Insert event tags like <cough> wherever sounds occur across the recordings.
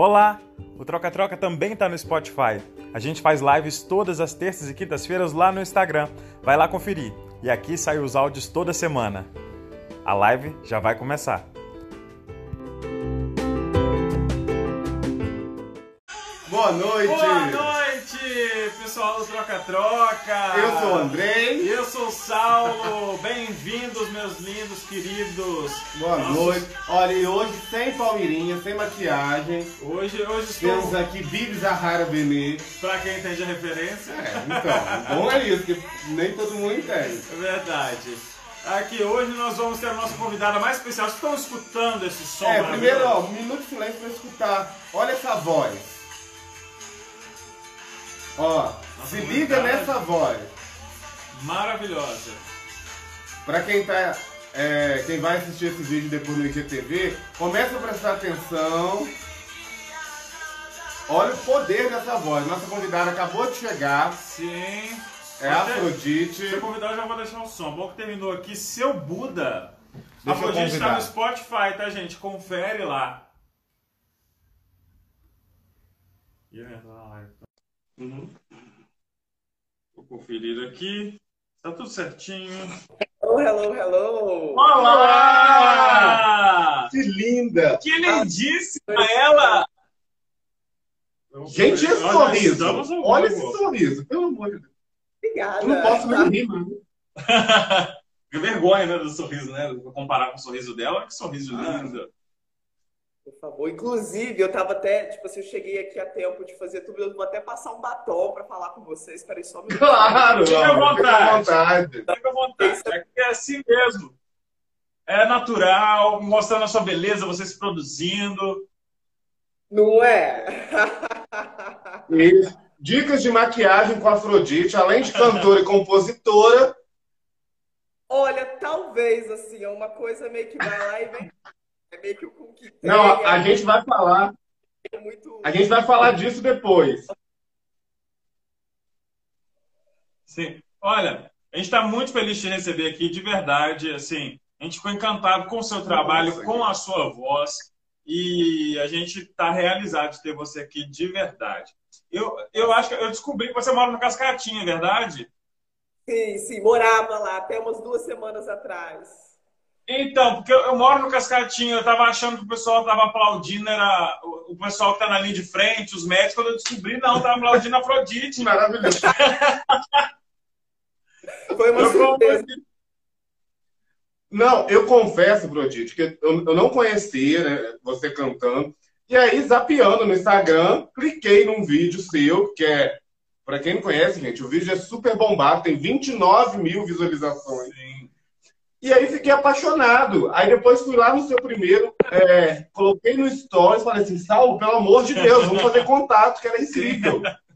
Olá! O Troca Troca também está no Spotify. A gente faz lives todas as terças e quintas-feiras lá no Instagram. Vai lá conferir. E aqui saem os áudios toda semana. A live já vai começar. Troca Troca! Eu sou o Andrei. Eu sou o Saulo. <laughs> Bem-vindos, meus lindos, queridos. Boa Nossos- noite. Olha, e hoje sem palmeirinha, sem maquiagem. Hoje, hoje estou, Temos aqui Bibi Zahara Benê. pra quem entende a referência, É, então, bom é isso, que nem todo mundo entende. é verdade. Aqui hoje nós vamos ter a nossa convidada mais especial. Vocês estão escutando esse som É, primeiro, ó, um minuto de silêncio pra escutar. Olha essa voz. Ó, se liga nessa voz. Maravilhosa. Pra quem tá. é, quem vai assistir esse vídeo depois no IGTV, começa a prestar atenção. Olha o poder dessa voz. Nossa convidada acabou de chegar. Sim. É a Até- Afrodite. Se eu convidar, eu já vou deixar o som. Bom que terminou aqui. Seu Buda. Deixa Afrodite está no Spotify, tá, gente? Confere lá. E live. Uhum. Vou conferir aqui. Tá tudo certinho. Hello, hello, hello! Olá! Que linda! Que lindíssima ela! Gente, esse sorriso. Olha esse sorriso, pelo amor de Deus. Obrigada! Eu não posso nem rir, mano. <laughs> Que vergonha, né, do sorriso, né? Vou comparar com o sorriso dela. Que sorriso Ah. lindo. Por favor. Inclusive, eu tava até, tipo assim, eu cheguei aqui a tempo de fazer tudo, eu vou até passar um batom pra falar com vocês. Peraí, só um minuto. Claro, Fica à vontade. Fica à vontade. É, é assim mesmo. É natural, mostrando a sua beleza, você se produzindo. Não é? E dicas de maquiagem com a Afrodite, além de cantora e compositora. Olha, talvez, assim, é uma coisa meio que vai lá e vem. É meio que o com que tem. Não, a é gente vai falar, muito. a gente vai falar disso depois. Sim. Olha, a gente está muito feliz de te receber aqui, de verdade. Assim, a gente ficou encantado com o seu trabalho, Nossa, com a sua voz. E a gente está realizado de ter você aqui de verdade. Eu, eu acho que eu descobri que você mora no Cascatinha, é verdade? Sim, sim, morava lá até umas duas semanas atrás. Então, porque eu, eu moro no Cascatinha, eu tava achando que o pessoal tava aplaudindo, era o, o pessoal que tá na linha de frente, os médicos, quando eu descobri, não, tava aplaudindo a Afrodite. Maravilhoso. <laughs> Foi uma Eu surpresa. Não, eu confesso, Afrodite, que eu, eu não conhecia né, você cantando. E aí, zapeando no Instagram, cliquei num vídeo seu, que é, pra quem não conhece, gente, o vídeo é super bombado, tem 29 mil visualizações. Sim. E aí fiquei apaixonado. Aí depois fui lá no seu primeiro, é, coloquei no Stories, falei assim, Saulo, pelo amor de Deus, vamos fazer contato, que era incrível. <laughs>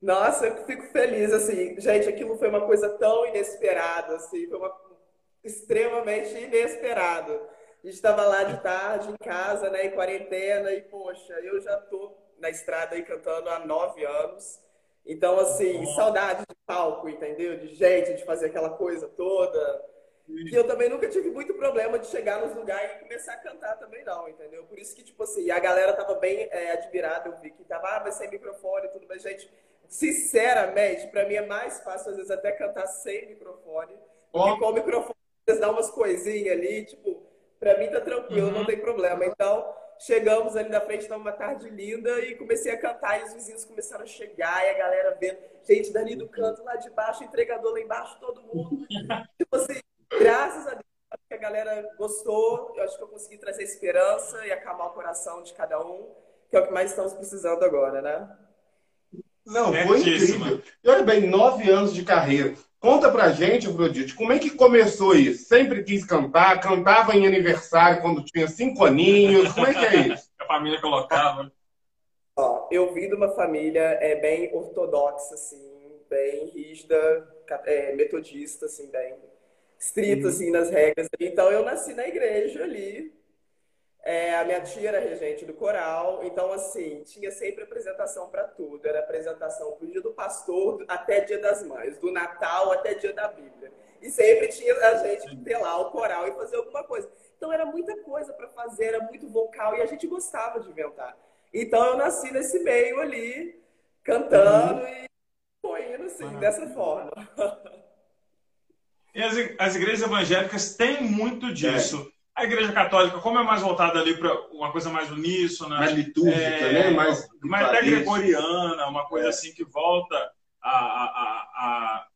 Nossa, eu fico feliz, assim. Gente, aquilo foi uma coisa tão inesperada, assim. Foi uma... extremamente inesperado. A gente estava lá de tarde, em casa, né, em quarentena, e, poxa, eu já tô na estrada aí cantando há nove anos. Então, assim, saudade de palco, entendeu? De gente, de fazer aquela coisa toda. E eu também nunca tive muito problema de chegar nos lugares e começar a cantar também, não, entendeu? Por isso que, tipo assim, a galera tava bem é, admirada, eu vi que tava, ah, mas sem microfone e tudo, mas, gente, sinceramente, pra mim é mais fácil, às vezes, até cantar sem microfone. Porque com o microfone, às vezes dá umas coisinhas ali, tipo, pra mim tá tranquilo, Uhum. não tem problema. Então, chegamos ali na frente, tava uma tarde linda e comecei a cantar e os vizinhos começaram a chegar e a galera vendo. Gente, dali do canto, lá de baixo, entregador lá embaixo, todo mundo. <laughs> tipo assim, graças a Deus que a galera gostou, eu acho que eu consegui trazer esperança e acalmar o coração de cada um, que é o que mais estamos precisando agora, né? Não, foi incrível. E olha bem, nove anos de carreira. Conta pra gente, Afrodite, como é que começou isso? Sempre quis cantar, cantava em aniversário quando tinha cinco aninhos. Como é que é <laughs> isso? A família colocava. Ó, eu vim de uma família é, bem ortodoxa, assim, bem rígida, é, metodista, assim, bem estrita, assim, nas regras. Então, eu nasci na igreja ali. É, a minha tia era regente do coral, então, assim, tinha sempre apresentação para tudo. Era apresentação pro dia do pastor até dia das mães, do Natal até dia da Bíblia. E sempre tinha a gente que ter lá o coral e fazer alguma coisa. Então, Então era muita coisa para fazer, era muito vocal e a gente gostava de inventar. Então eu nasci nesse meio ali, cantando uhum. e foi indo assim, uhum. dessa forma. <laughs> E as, as igrejas evangélicas têm muito disso. É. A igreja católica, como é mais voltada ali para uma coisa mais uníssona, mais litúrgica, é, né? Mais, mais até gregoriana, uma coisa é. assim que volta a, a, a,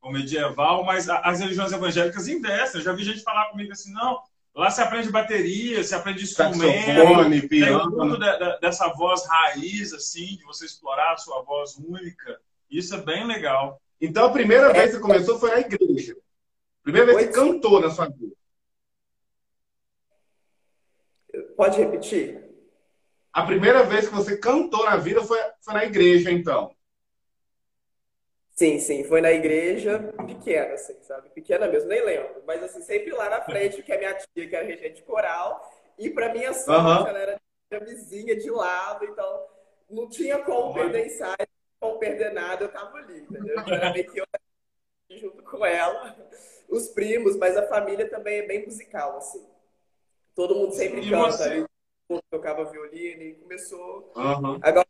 ao medieval, mas as religiões evangélicas investem. Eu já vi gente falar comigo assim, não, lá se aprende bateria, se aprende instrumento, piano. tem muito de, de, dessa voz raiz, assim, de você explorar a sua voz única. Isso é bem legal. Então, a primeira vez que você começou foi na igreja. Primeira vez que você cantou na sua vida. Pode repetir? A primeira vez que você cantou na vida foi, foi na igreja, então. Sim, sim, foi na igreja pequena, assim, sabe? Pequena mesmo, nem lembro. Mas assim, sempre lá na frente, que é minha tia, que era regente coral, e para minha sorte, uhum. ela era vizinha de lado, então não tinha como perder ensaio, como perder nada, eu tava ali, entendeu? Então, era meio que eu junto com ela, os primos, mas a família também é bem musical, assim. Todo mundo sempre e canta. Você? Eu tocava violino e começou. Uhum. Agora.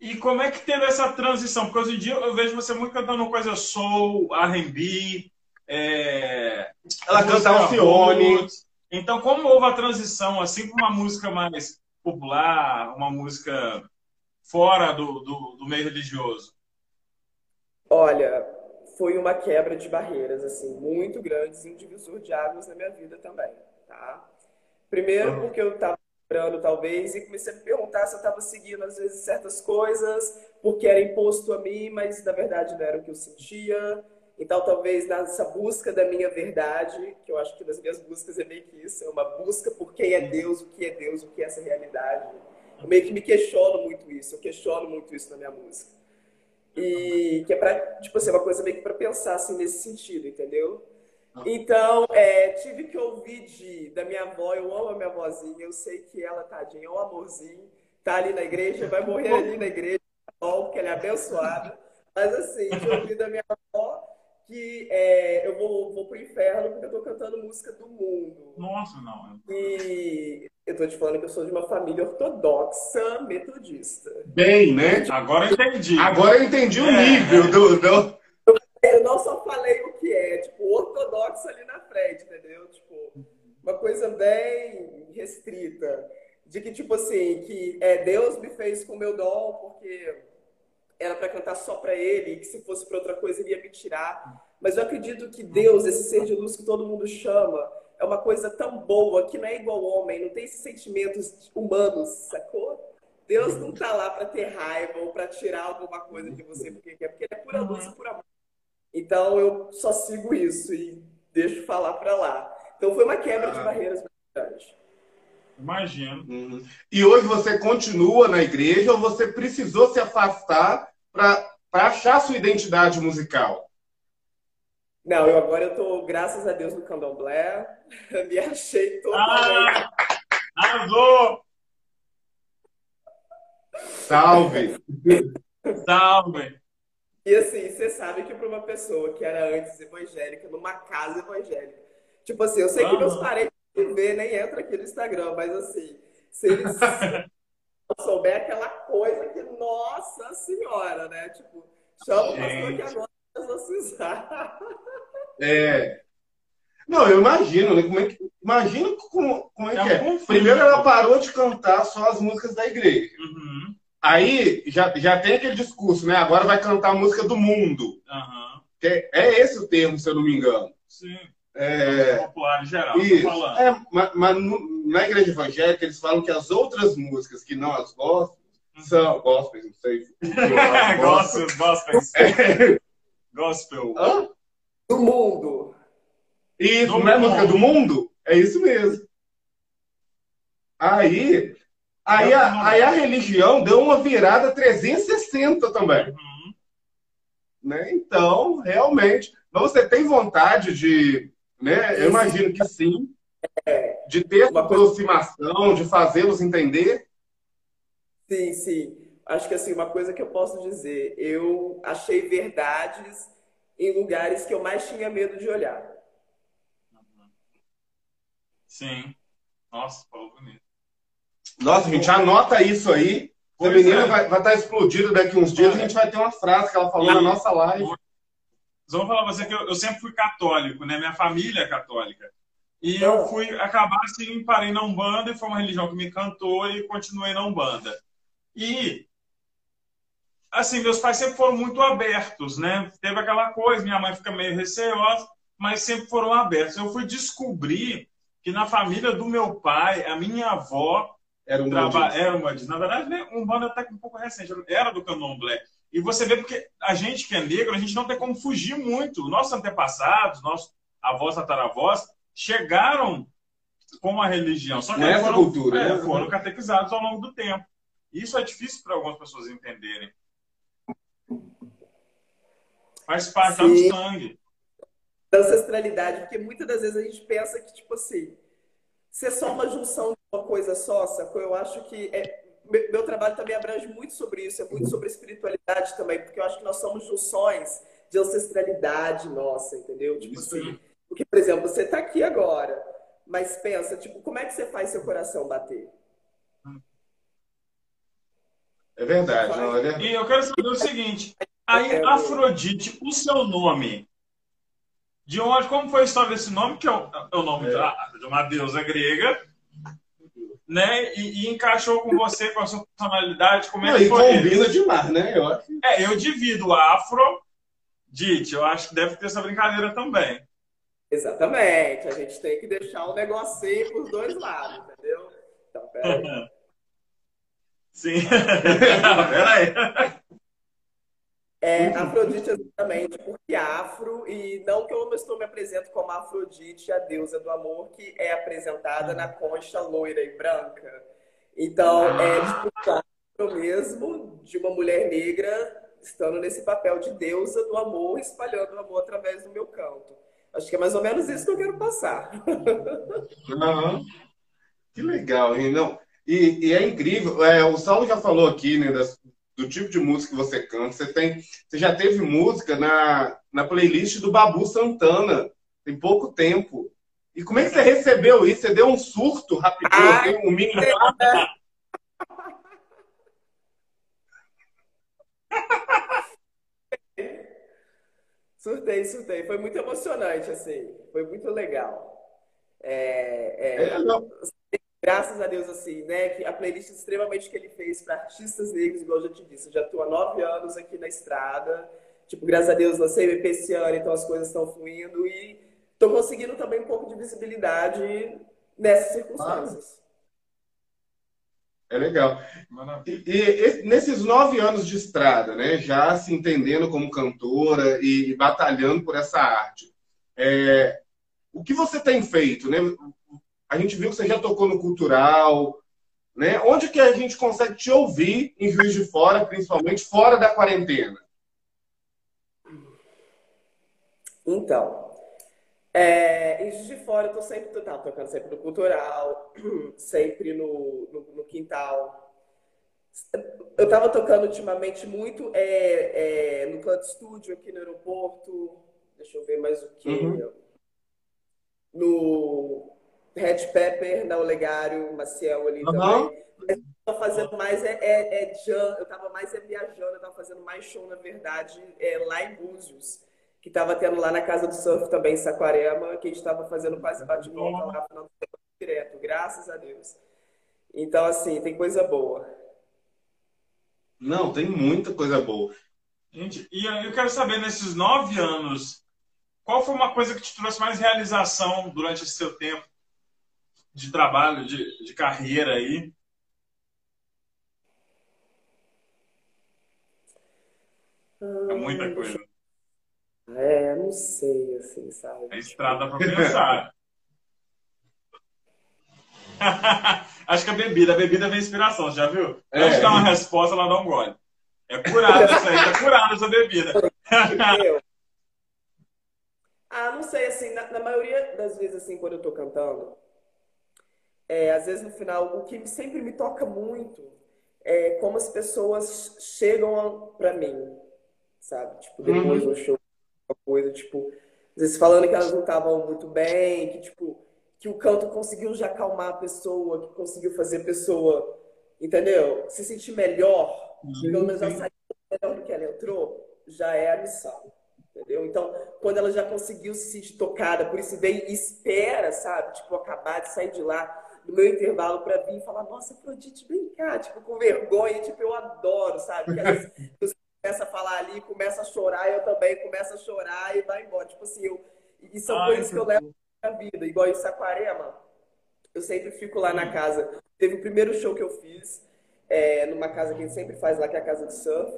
E como é que teve essa transição? Porque hoje em dia eu vejo você muito cantando coisa soul, R&B, é... ela canta Alcione. Então, como houve a transição assim para uma música mais popular, uma música fora do, do, do meio religioso? Olha, foi uma quebra de barreiras, assim, muito grandes e um divisor de águas na minha vida também, tá? Primeiro uhum. porque eu estava lembrando, talvez, e comecei a me perguntar se eu estava seguindo, às vezes, certas coisas, porque era imposto a mim, mas, na verdade, não era o que eu sentia. Então, talvez, nessa busca da minha verdade, que eu acho que nas minhas buscas é meio que isso, é uma busca por quem é Deus, o que é Deus, o que é essa realidade. Eu meio que me questiono muito isso, eu questiono muito isso na minha música. E que é para, tipo assim, uma coisa meio que para pensar assim nesse sentido, entendeu? Então, é, tive que ouvir de, da minha avó, eu amo a minha avózinha, eu sei que ela, tadinha, é um amorzinho, tá ali na igreja, vai morrer ali na igreja, porque ela é abençoada. Mas assim, de ouvir da minha avó que é, eu vou, vou pro inferno porque eu tô cantando música do mundo. Nossa, não. E tô te falando que eu sou de uma família ortodoxa metodista. Bem, né? Agora eu entendi. Agora eu entendi o é. nível do, do... Eu não só falei o que é, tipo, ortodoxo ali na frente, entendeu? Tipo, uma coisa bem restrita. De que, tipo assim, que é, Deus me fez com o meu dom porque era para cantar só para ele, e que se fosse para outra coisa ele ia me tirar. Mas eu acredito que Deus, esse ser de luz que todo mundo chama, é uma coisa tão boa que não é igual ao homem, não tem esses sentimentos humanos, sacou? Deus não tá lá para ter raiva ou para tirar alguma coisa de você porque quer, porque ele é pura luz e pura amor. Então eu só sigo isso e deixo falar para lá. Então foi uma quebra de barreiras muito grande. Imagino. Uhum. E hoje você continua na igreja ou você precisou se afastar para achar sua identidade musical? Não, eu agora eu tô, graças a Deus, no candomblé. <laughs> Me achei totalmente. Ah, arrasou! Salve! Salve! E assim, você sabe que para uma pessoa que era antes evangélica, numa casa evangélica, tipo assim, eu sei que meus parentes ver, nem entra aqui no Instagram, mas assim, se eles <laughs> souber aquela coisa que, nossa senhora, né? Tipo, chama o pastor que agora se usar. <laughs> É. Não, eu imagino, né? Como é que, imagino como, como é, é que é. Primeiro ela parou de cantar só as músicas da igreja. Uhum. Aí já, já tem aquele discurso, né? Agora vai cantar a música do mundo. Uhum. É, é esse o termo, se eu não me engano. Sim. É, popular em geral, isso. É, mas, mas, na igreja evangélica eles falam que as outras músicas que não as gospels são gospels, não sei. <laughs> gospels, gospels. É. Gospel. Hã? Do mundo. Isso, do não é música do mundo? É isso mesmo. Aí, aí, a, aí a religião deu uma virada 360 também. Uhum. Né? Então, realmente, você tem vontade de né? Eu imagino que sim. De ter essa aproximação, de fazê-los entender. Sim, sim. Acho que assim, uma coisa que eu posso dizer, eu achei verdades em lugares que eu mais tinha medo de olhar. Sim. Nossa, falou bonito. Nossa, gente, anota isso aí. Essa menina é. vai, vai estar tá explodida daqui uns dias. A gente vai ter uma frase que ela falou e na nossa live. Vamos falar pra você que eu, eu, sempre fui católico, né? Minha família é católica. E eu fui acabar assim, parei na Umbanda e foi uma religião que me encantou e continuei na Umbanda. E assim, meus pais sempre foram muito abertos, né? Teve aquela coisa, minha mãe fica meio receosa, mas sempre foram abertos. Eu fui descobrir que na família do meu pai, a minha avó era um traba... era uma Na verdade, né, um bando até um pouco recente, era do candomblé. E você vê porque a gente que é negro, a gente não tem como fugir muito. Nossos antepassados, nossos avós, tataravós, chegaram com a religião. Só que Nessa foram, cultura, é, né? foram catequizados ao longo do tempo. Isso é difícil para algumas pessoas entenderem. Faz parte do sangue. Da ancestralidade, porque muitas das vezes a gente pensa que, tipo assim, ser só uma junção de uma coisa só, sacou? Eu acho que é, meu trabalho também abrange muito sobre isso, é muito sobre espiritualidade também, porque eu acho que nós somos junções de ancestralidade nossa, entendeu? Tipo isso assim, porque, por exemplo, você está aqui agora, mas pensa, tipo, como é que você faz seu coração bater? É verdade, não, é verdade. E eu quero saber o seguinte, aí Afrodite, o seu nome, de onde, como foi a história desse nome, que é o, é o nome é. de uma deusa grega, né? E, e, encaixou com você, com a sua personalidade, como é Não, que foi? E combina demais, né? Eu acho. É, eu divido afro, Dite, eu acho que deve ter essa brincadeira também. Exatamente, a gente tem que deixar o negocinho para os dois lados, entendeu? Então, peraí. <laughs> Sim. <laughs> peraí. É, Afrodite exatamente, porque afro, e não que eu não estou me apresento como Afrodite, a deusa do amor, que é apresentada na concha loira e branca. Então, é tipo afro mesmo, de uma mulher negra, estando nesse papel de deusa do amor, espalhando o amor através do meu canto. Acho que é mais ou menos isso que eu quero passar. Uhum. Que legal, hein? Não, e, e é incrível. É, o Saulo já falou aqui, né, das, do tipo de música que você canta. Você, tem, você já teve música na, na playlist do Babu Santana, tem pouco tempo. E como é que você recebeu isso? Você deu um surto rapidinho, um mini. surtei, surtei. Foi muito emocionante, assim. Foi muito legal. É, é, é, graças a Deus, assim, né? Que a playlist extremamente que ele fez para artistas negros, igual eu já te disse, eu já estou há nove anos aqui na estrada. Tipo, graças a Deus, lancei o EP esse ano, então as coisas estão fluindo e estou conseguindo também um pouco de visibilidade nessas circunstâncias. É legal. E, e, nesses nove anos de estrada, né, já se entendendo como cantora e, e batalhando por essa arte, é, o que você tem feito, né? A gente viu que você já tocou no cultural, né? Onde que a gente consegue te ouvir em Juiz de Fora, principalmente fora da quarentena? Então, é, em Juiz de Fora eu tô sempre tô, tá, tocando sempre no cultural, <clears throat> sempre no, no, no quintal. Eu estava tocando ultimamente muito é, é, no Club Studio aqui no aeroporto. Deixa eu ver mais o que. Uhum. No Red Pepper, na Olegário, Maciel ali uhum. também. Eu tava fazendo mais é, é, é jam, eu tava mais é viajando, eu tava fazendo mais show, na verdade, é, lá em Búzios, que tava tendo lá na Casa do Surf também, em Saquarema, que a gente tava fazendo quase bate-volta lá final direto, graças a Deus. Então, assim, tem coisa boa. Não, tem muita coisa boa. Gente, e eu quero saber, nesses nove anos, qual foi uma coisa que te trouxe mais realização durante esse seu tempo de trabalho, de, de carreira aí? É muita coisa. É, não sei, assim, sabe? É estrada para pensar. <laughs> Acho que a bebida, a bebida vem inspiração, já viu? É. Antes de dar uma resposta, ela dá um gole. É curada essa aí, tá curada essa bebida. <laughs> ah, não sei, assim, na, na, maioria das vezes, assim, quando eu tô cantando, é, às vezes no final, o que sempre me toca muito é como as pessoas chegam para mim, sabe? Tipo, depois uhum. do show, uma coisa, tipo, às vezes falando que elas não estavam muito bem, que, tipo, que o canto conseguiu já acalmar a pessoa, que conseguiu fazer a pessoa, entendeu? Se sentir melhor, pelo menos ela saiu melhor do que ela entrou, já é a missão. Entendeu? Então, quando ela já conseguiu se sentir tocada, por isso vem e espera, sabe? Tipo, acabar de sair de lá no meu intervalo para vir e falar, nossa, Afrodite, vem cá, tipo, com vergonha, tipo, eu adoro, sabe? Porque às vezes <laughs> você começa a falar ali, começa a chorar, eu também começo a chorar e vai embora. Tipo assim, eu... E são Ai, coisas que eu levo na vida. Igual em Saquarema, eu sempre fico lá na casa. Teve o primeiro show que eu fiz, é, numa casa que a gente sempre faz lá, que é a casa de surf.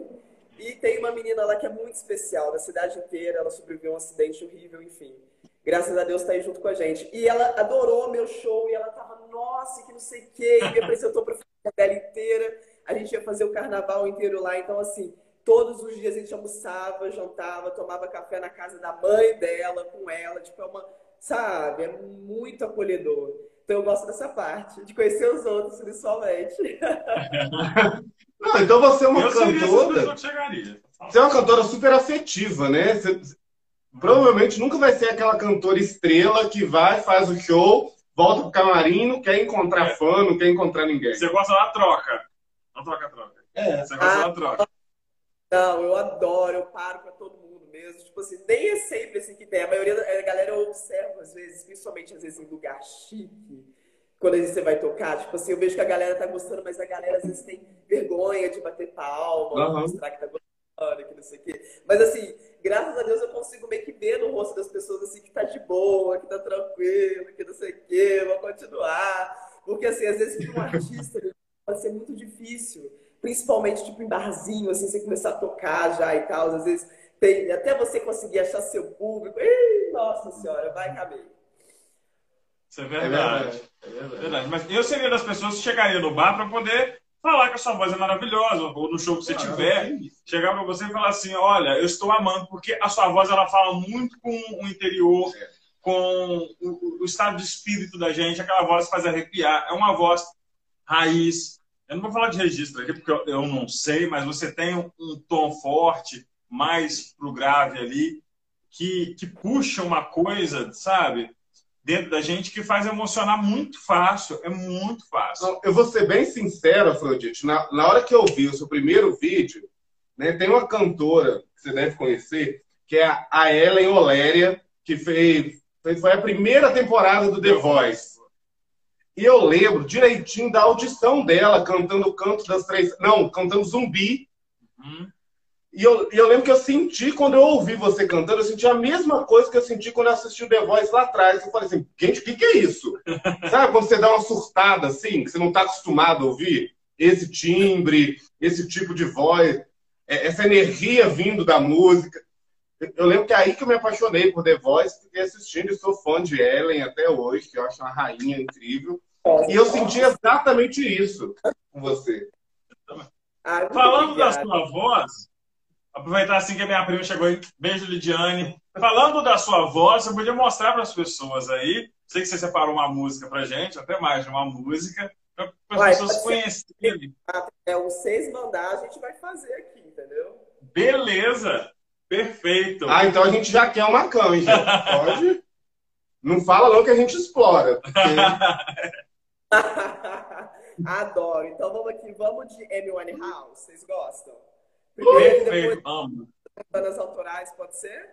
E tem uma menina lá que é muito especial, da cidade inteira, ela sobreviveu a um acidente horrível, enfim. Graças a Deus tá aí junto com a gente. E ela adorou meu show e ela tava, nossa, que não sei o quê, e me apresentou pra família dela inteira. A gente ia fazer o carnaval inteiro lá, então assim, todos os dias a gente almoçava, jantava, tomava café na casa da mãe dela, com ela, tipo, é uma, sabe, é muito acolhedor. Então eu gosto dessa parte, de conhecer os outros, principalmente. <laughs> Não, então você é uma eu cantora. Você é uma cantora super afetiva, né? Você, provavelmente nunca vai ser aquela cantora estrela que vai, faz o show, volta pro camarim, não quer encontrar é. fã, não quer encontrar ninguém. Você gosta da troca. Não troca-troca. É. Você gosta ah, da troca. Não, eu adoro, eu paro pra todo mundo mesmo. Tipo assim, nem é sempre assim que tem. A maioria da galera eu observo, às vezes, principalmente às vezes em lugar chique quando você vai tocar. Tipo assim, eu vejo que a galera tá gostando, mas a galera às vezes tem vergonha de bater palma, uhum. mostrar que tá gostando, que não sei o quê. Mas assim, graças a Deus eu consigo meio que ver no rosto das pessoas assim que tá de boa, que tá tranquilo, que não sei o quê, vou continuar. Porque assim, às vezes para um artista <laughs> pode ser muito difícil. Principalmente, tipo, em barzinho, assim, você começar a tocar já e tal. Às vezes, tem, até você conseguir achar seu público. Ih, nossa senhora, vai caber. Isso é verdade. É verdade. É verdade. Mas eu seria das pessoas que chegariam no bar para poder falar que a sua voz é maravilhosa, ou no show que você claro, tiver, chegar para você e falar assim, olha, eu estou amando, porque a sua voz ela fala muito com o interior, é. com o, o, estado de espírito da gente, aquela voz faz arrepiar, é uma voz raiz. Eu não vou falar de registro aqui, porque eu, eu não sei, mas você tem um, um tom forte, mais pro grave ali, que, que puxa uma coisa, sabe? Dentro da gente que faz emocionar muito fácil. É muito fácil. Não, eu vou ser bem sincero, Afrodite. Na, na hora que eu vi o seu primeiro vídeo, né, tem uma cantora que você deve conhecer, que é a Ellen Oléria, que fez, foi a primeira temporada do The Voice. E eu lembro direitinho da audição dela cantando o canto das três. Não, cantando zumbi. Uhum. E eu, eu lembro que eu senti, quando eu ouvi você cantando, eu senti a mesma coisa que eu senti quando eu assisti o The Voice lá atrás. Eu falei assim, gente, o que, que é isso? <laughs> Sabe quando você dá uma surtada assim, que você não está acostumado a ouvir? Esse timbre, esse tipo de voz, é, essa energia vindo da música. Eu lembro que é aí que eu me apaixonei por The Voice, porque assistindo e sou fã de Ellen até hoje, que eu acho uma rainha incrível. E eu senti exatamente isso com você. Falando da sua voz, Aproveitar assim que a minha prima chegou aí. Beijo, Lidiane. Falando da sua voz, você podia mostrar para as pessoas aí. Sei que você separou uma música para gente, até mais de uma música, para as pessoas conhecerem. É, o seis mandar, a gente vai fazer aqui, entendeu? Beleza! Perfeito. Ah, então a gente já quer uma canja. Pode? Não fala não que a gente explora. Porque... <laughs> Adoro. Então vamos aqui, vamos de Amy House. Vocês gostam? Perfeito, amo. Bandas autorais, pode ser?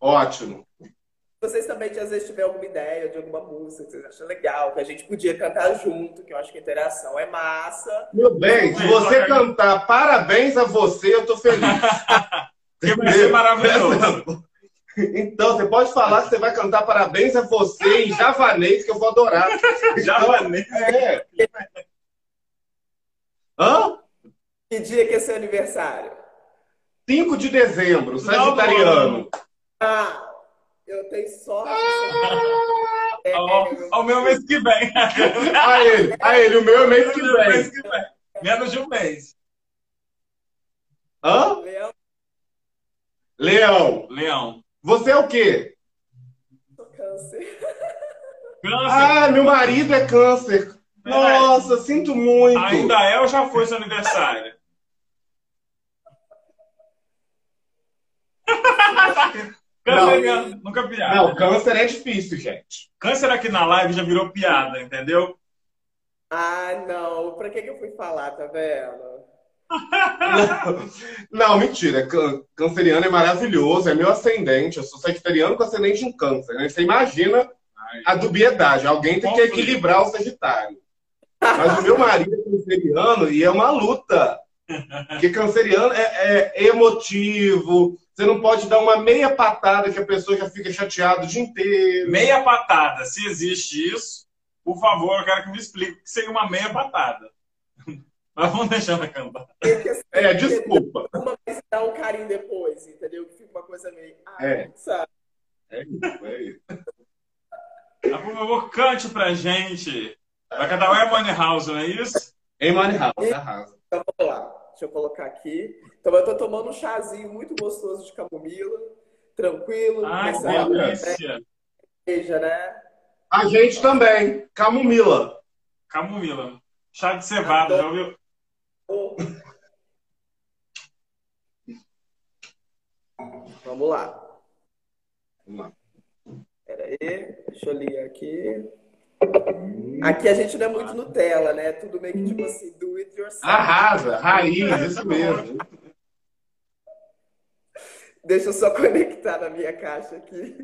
Ótimo. Vocês também, às vezes, tiverem alguma ideia de alguma música que vocês acham legal, que a gente podia cantar junto, que eu acho que a interação é massa. Meu bem, se você cantar parabéns a você, eu tô feliz. <laughs> que vai ser maravilhoso. <laughs> Então, você pode falar que você vai cantar parabéns a você em javanês, que eu vou adorar. <laughs> javanês? É. Hã? Que dia que é seu aniversário? 5 de dezembro, sagitariano. Ah, eu tenho sorte. Ah, é, o meu mês que vem. a ele, a ele, o meu é mês que vem. Mês que vem. Menos de um mês. Hã? Leão. Leão. Leão. Você é o quê? Sou câncer. câncer. Ah, meu marido é câncer. Nossa, sinto muito. Ainda é ou já foi seu aniversário? Canceriano, nunca piada. Não, câncer é difícil, gente. Câncer aqui na live já virou piada, entendeu? Ah, não. Pra que, que eu fui falar, tá vendo? Não, mentira. Canceriano é maravilhoso, é meu ascendente. Eu sou sagitariano com ascendente em câncer. Né? Você imagina a dubiedade. Alguém tem que equilibrar o Sagitário. Mas o meu marido é canceriano e é uma luta. Porque canceriano é, é, emotivo. Você não pode dar uma meia patada que a pessoa já fica chateada o dia inteiro. Meia patada, se existe isso, por favor, eu quero que me explique o que seria uma meia patada. <laughs> Mas vamos deixar ela cantar. É, desculpa. Uma vez dá um carinho depois, entendeu? Que fica uma coisa meio. Ah, é. sabe? É isso, é isso. Ah, por favor, cante pra gente. Vai cantar o Money House, não é isso? Em Money House, arrasa. Então vamos lá. Deixa eu colocar aqui. Então eu tô tomando um chazinho muito gostoso de camomila. Tranquilo. Ai, que delícia. Veja, né? A gente também. Camomila. Camomila. Chá de cevada, já ouviu? Oh. Vamos lá. Vamos lá. Pera aí, deixa eu ler aqui. Aqui a gente não é muito Nutella, né? Tudo meio que tipo assim, do it yourself. Arrasa, raiz, isso mesmo. Deixa eu só conectar na minha caixa aqui.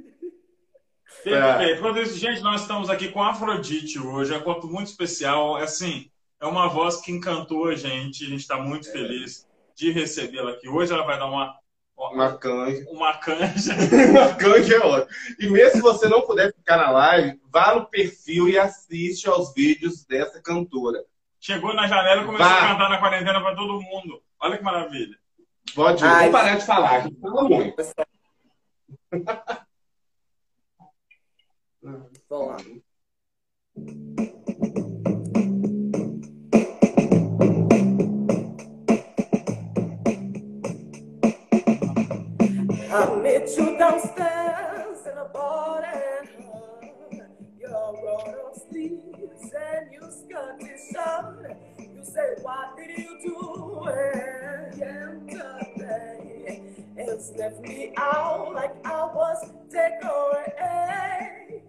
Perfeito. Enquanto isso, gente, nós estamos aqui com a Afrodite hoje. É um conto muito especial. É assim, é uma voz que encantou a gente. A gente está muito é. feliz de recebê-la aqui. Hoje ela vai dar uma uma canja. Uma canja. <laughs> uma canja é ótimo. E mesmo se você não puder ficar na live, vá no perfil e assiste aos vídeos dessa cantora. Chegou na janela e começou vá. a cantar na quarentena para todo mundo. Olha que maravilha. Pode ir. Ai, Vou parar de falar, a gente fala <laughs> muito. Vamos lá. I met you downstairs in a bar and Your rolled up sleeves and your skirt is. You say, what did you do? And yesterday, it's left me out like I was decorated.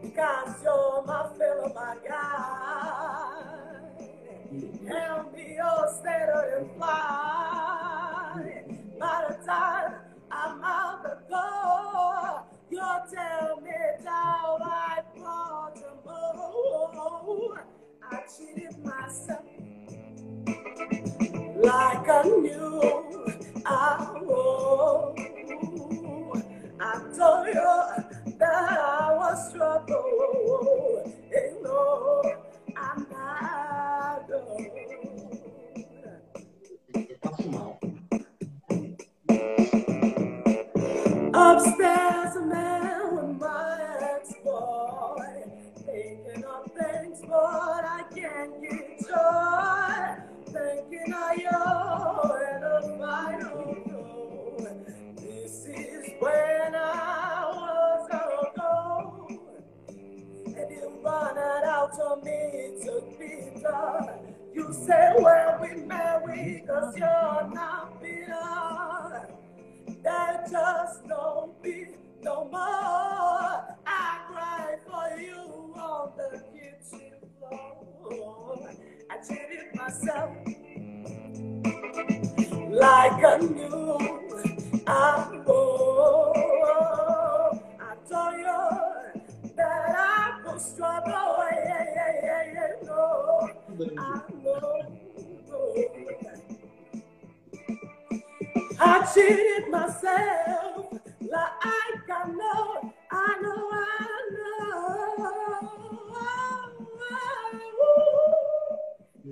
Because you're my fellow, my guy. Help me, oh, steady and fly. Cheated myself like I knew I would. I told you that I was trouble. And no, I'm not. Upstairs, say, well, we married, cause you're not bitter that just don't be no more. I cried for you on the kitchen floor. I cheated myself like knew I would. I told you that I was trouble. No, I cheated myself like I know, I know, I know.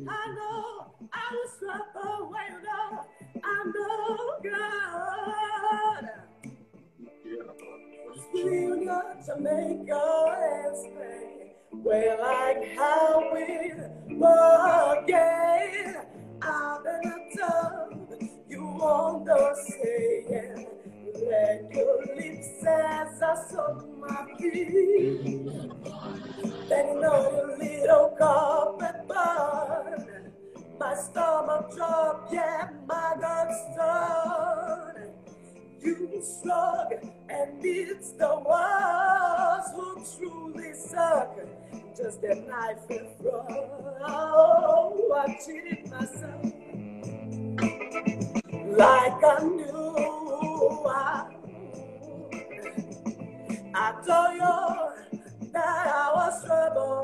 I know I was struck away, no, I know God. Still got to make your. Well, like how we again. I've been a tub you understand. Let your lips as I suck my feet. Then know your little carpet burn. My stomach drop, yeah, my guts turn. You slug, and it's the ones who truly suck. Just a knife and throw. I cheated myself like I knew I. I told you that I was trouble.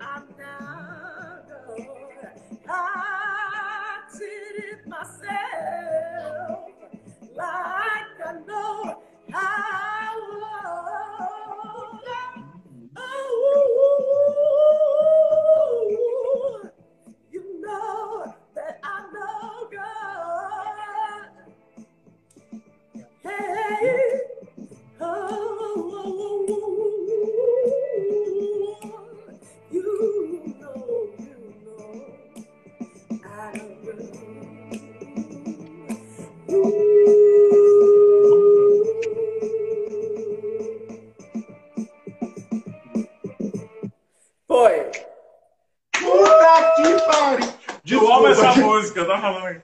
I'm not. I myself like I know I would. Música, eu tava falando aqui.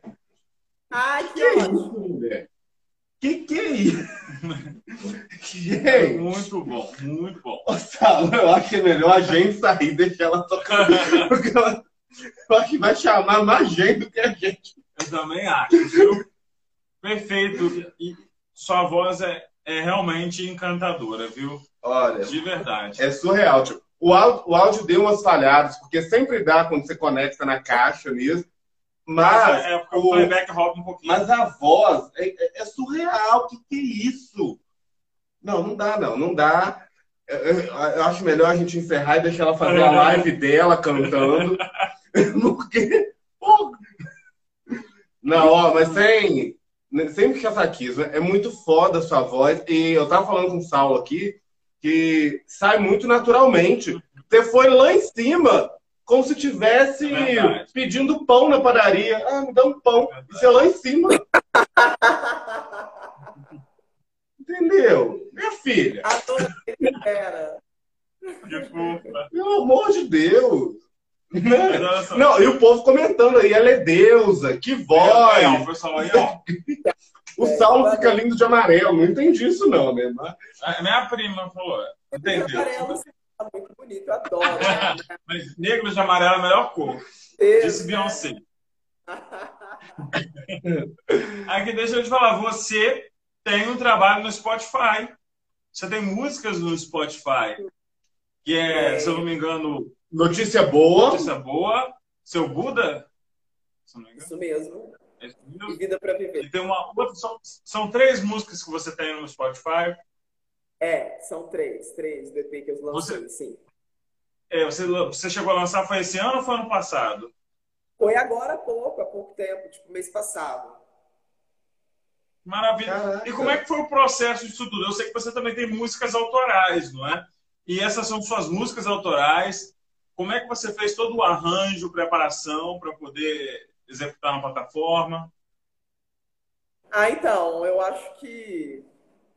Ai, que Que é isso, mulher? Que que é isso? É Gente, muito bom, muito bom. ô, Saulo, eu acho que é melhor a gente sair e deixar ela tocar. Porque ela, eu acho que vai chamar mais gente do que a gente. Eu também acho, viu? Perfeito. E sua voz é, é realmente encantadora, viu? Olha, De verdade. é surreal. Tipo, o, áudio, o áudio deu umas falhadas, porque sempre dá quando você conecta na caixa mesmo. Mas, é, é o playback rouba um pouquinho. mas a voz é, é- é surreal. O que, que é isso? Não, não dá, não. Não dá. Eu, eu- eu acho melhor a gente encerrar e deixar ela fazer a live dela cantando. <laughs> Porque. pô. Não, ó, mas sem, sem casaquismo. É muito foda a sua voz. E eu tava falando com o Saulo aqui que sai muito naturalmente. Você foi lá em cima, como se tivesse É pedindo pão na padaria. Ah, me dá um pão. E você lá em cima. Entendeu? Minha filha, Adorei, era. Que fofa. pelo amor de Deus. Mas Né? Não, e o povo comentando aí, ela é deusa, que É, o voz. pessoal aí, ó. O Saulo fica lindo de amarelo. Não entendi isso, não, né? Mas- A minha prima falou, entendeu? Tá muito bonito, eu adoro. né? <laughs> Mas negro de amarelo é a melhor cor. Deus, Disse Beyoncé. <laughs> Aqui, deixa eu te falar, você tem um trabalho no Spotify. Você tem músicas no Spotify. Que é, se eu não me engano, Notícia boa. Notícia Boa, Seu Buda. Se não me engano. Isso mesmo. é E vida pra viver. E tem uma outra, são, são três músicas que você tem no Spotify. É, são três, três do EP que eu lancei, sim. É, você, você chegou a lançar, foi esse ano ou foi ano passado? Foi agora há pouco, há pouco tempo, tipo mês passado. Maravilha. Caraca. E como é que foi o processo disso tudo? Eu sei que você também tem músicas autorais, não é? E essas são suas músicas autorais. Como é que você fez todo o arranjo, preparação para poder executar na plataforma? Ah, então, eu acho que.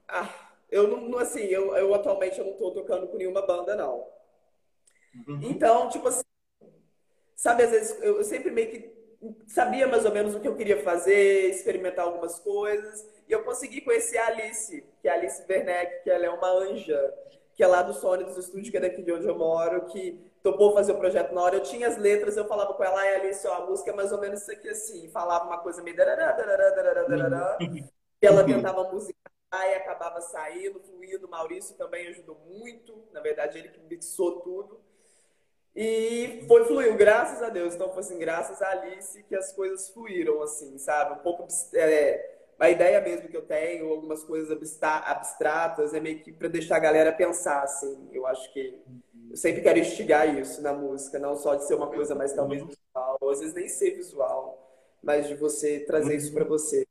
Ah, eu não, assim, eu, eu atualmente eu não tô tocando com nenhuma banda, não. Então, tipo assim, sabe, às vezes eu, eu sempre meio que sabia mais ou menos o que eu queria fazer, experimentar algumas coisas, e eu consegui conhecer a Alice, que é a Alice Werneck, que ela é uma anja, que é lá do Sony dos Estúdios, que é daqui de onde eu moro, que topou fazer o projeto na hora. Eu tinha as letras, eu falava com ela, ai Alice, ó, a música é mais ou menos isso aqui assim, falava uma coisa meio darará, e ela tentava musicar e acabava saindo, fluindo. Maurício também ajudou muito, na verdade, ele que mixou tudo. E foi, fluiu, graças a Deus. Então, foi assim, graças a Alice que as coisas fluíram, assim, sabe? Um pouco, é, a ideia mesmo que eu tenho, algumas coisas abstra- abstratas, é meio que para deixar a galera pensar, assim. Eu acho que eu sempre quero instigar isso na música, não só de ser uma coisa mais talvez visual, às vezes nem ser visual, mas de você trazer isso para você.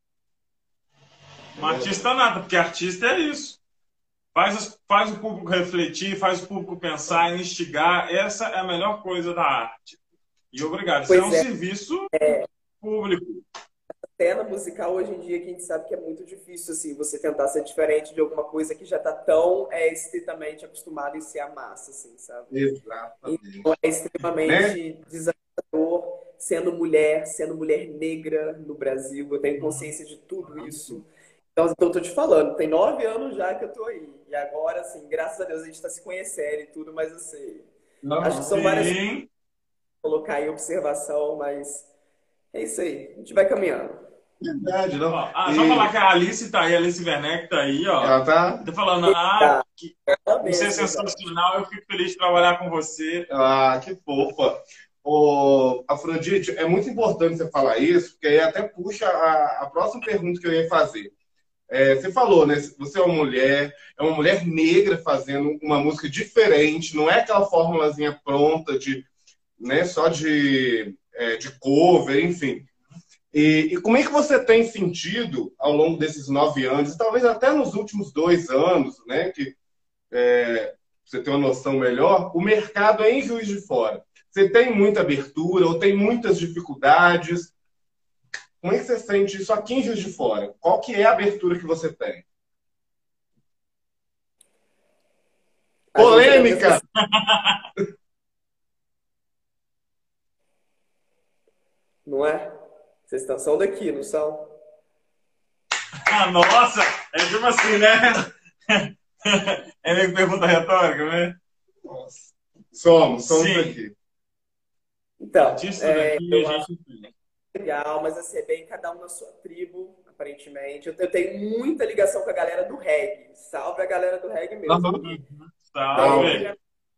Um artista nada, porque artista é isso. Faz, faz o público refletir, faz o público pensar, instigar. Essa é a melhor coisa da arte. E obrigado. Isso é um Pois é. serviço público. cena musical hoje em dia que a gente sabe que é muito difícil assim você tentar ser diferente de alguma coisa que já está tão é, estritamente acostumado em ser a massa, assim, sabe? Exatamente. Então é extremamente desafiador ser sendo mulher, sendo mulher negra no Brasil, eu tenho consciência de tudo isso. Então, então eu tô te falando, tem nove anos já que eu tô aí. E agora, assim, graças a Deus a gente está se conhecendo e tudo, mas assim. Não, acho que são sim. várias colocar em observação, mas é isso aí. A gente vai caminhando. Verdade, não. Ah, e... Só falar que a Alice tá aí, a Alice Werneck tá aí, ó. Ela tá? Tá falando, ah, que... você é sensacional, eu fico feliz de trabalhar com você. Ah, que fofa. Ô, Afrodite, é muito importante você falar isso, porque aí até puxa a, a próxima pergunta que eu ia fazer. É, você falou, né? Você é uma mulher, é uma mulher negra fazendo uma música diferente, não é aquela fórmulazinha pronta de, né, só de, é, de cover, enfim. E, e, como é que você tem sentido ao longo desses nove anos, talvez até nos últimos dois anos, né, que é, você tem uma noção melhor, o mercado é em Juiz de Fora? Você tem muita abertura ou tem muitas dificuldades? Como é que você sente isso aqui em Juiz de Fora? Qual que é a abertura que você tem? Polêmica! Não é? Vocês estão, são daqui, não são? Ah, nossa! É tipo assim, né? <laughs> É meio pergunta retórica, né? Nossa. Somos, somos Sim. daqui. Então, é, daqui, eu acho legal, mas assim, é bem cada um na sua tribo, aparentemente. Eu tenho muita ligação com a galera do reggae. Salve a galera do reggae mesmo. Uhum. Salve!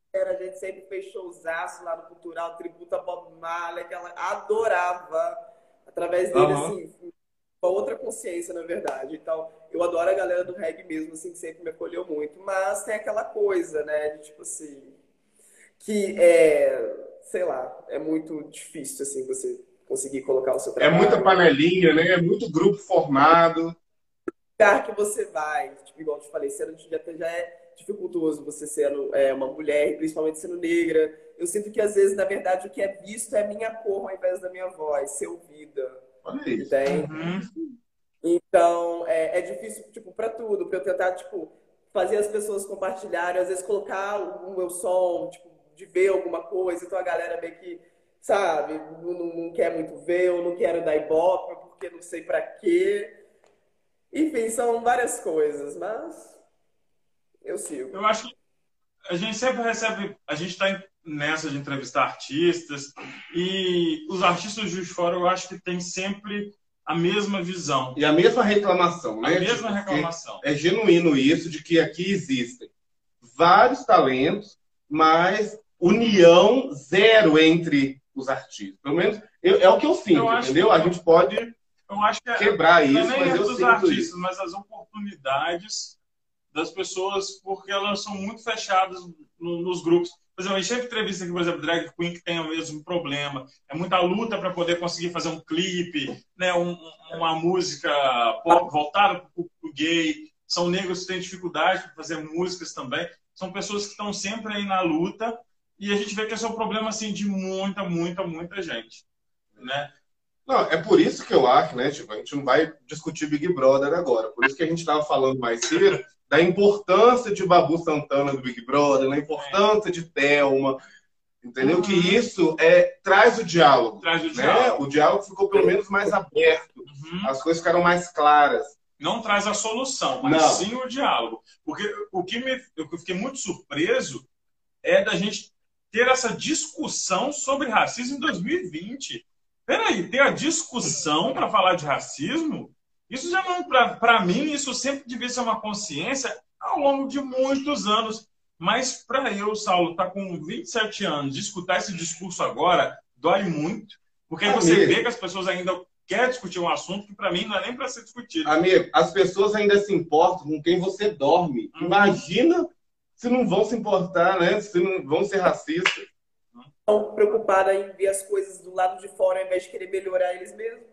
Então, a gente sempre fez showzaço lá no Cultural, tributa Bob Marley, que ela adorava. Através dele, uhum. assim, uma outra consciência, na verdade. Então, eu adoro a galera do reggae mesmo, assim, que sempre me acolheu muito. Mas tem aquela coisa, né, de tipo assim, que é sei lá, é muito difícil, assim, você conseguir colocar o seu é trabalho. É muita panelinha, né? É muito grupo formado. lugar que você vai, tipo, igual eu te falei, sendo já, já é dificultoso você sendo é, uma mulher, principalmente sendo negra. Eu sinto que às vezes, na verdade, o que é visto é a minha cor ao invés da minha voz, ser ouvida. Olha isso. Uhum. Então, é, é difícil, tipo, para tudo, para eu tentar, tipo, fazer as pessoas compartilharem, às vezes colocar o meu som, tipo, de ver alguma coisa, então a galera meio que, sabe, não, não quer muito ver, ou não quero dar ibope, porque não sei para quê. Enfim, são várias coisas, mas eu sigo. Eu acho que a gente sempre recebe, a gente está nessa de entrevistar artistas, e os artistas de fora eu acho que tem sempre a mesma visão. E a mesma reclamação, né? A mesma tipo, reclamação. É genuíno isso de que aqui existem vários talentos, mas união zero entre os artistas. Pelo menos eu, é o que eu sinto, eu entendeu? Que, a gente pode é, quebrar isso, não é mas eu dos sinto artistas, isso. mas as oportunidades das pessoas, porque elas são muito fechadas no, nos grupos. Por exemplo, a gente sempre entrevista aqui, por exemplo, drag queen que tem o mesmo problema. É muita luta para poder conseguir fazer um clipe, né, um, uma música pop voltada para o gay. São negros que têm dificuldade para fazer músicas também. São pessoas que estão sempre aí na luta e a gente vê que esse é um problema assim de muita, muita, muita gente, né? Não, é por isso que eu acho, né? Tipo, a gente não vai discutir Big Brother agora. Por isso que a gente estava falando mais cedo da importância de Babu Santana do Big Brother, da importância de Thelma, entendeu? Uhum. Que isso é traz o diálogo. Traz o né? diálogo. O diálogo ficou pelo menos mais aberto. Uhum. As coisas ficaram mais claras. Não traz a solução, mas não. sim o diálogo. Porque o que me, eu fiquei muito surpreso é da gente ter essa discussão sobre racismo em 2020. Peraí, ter a discussão para falar de racismo? Isso já não, para mim, isso sempre devia ser uma consciência ao longo de muitos anos. Mas para eu, Saulo, estar tá com 27 anos, escutar esse discurso agora, dói muito. Porque Amigo. você vê que as pessoas ainda querem discutir um assunto que para mim não é nem para ser discutido. Amigo, as pessoas ainda se importam com quem você dorme. Uhum. Imagina se não vão se importar, né? Se não vão ser racistas. Estão preocupadas em ver as coisas do lado de fora ao invés de querer melhorar eles mesmos.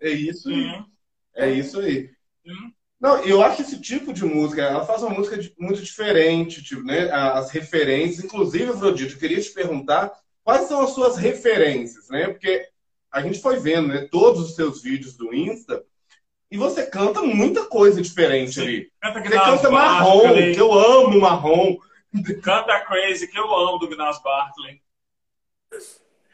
É isso aí. É isso aí. Não, eu acho esse tipo de música, ela faz uma música muito diferente, tipo, né? As referências, inclusive, Afrodite, eu queria te perguntar quais são as suas referências, né? Porque a gente foi vendo, né, todos os seus vídeos do Insta, e você canta muita coisa diferente Sim. ali. Canta você canta marrom, que eu amo marrom. Canta Crazy, que eu amo do Gnás Barkley.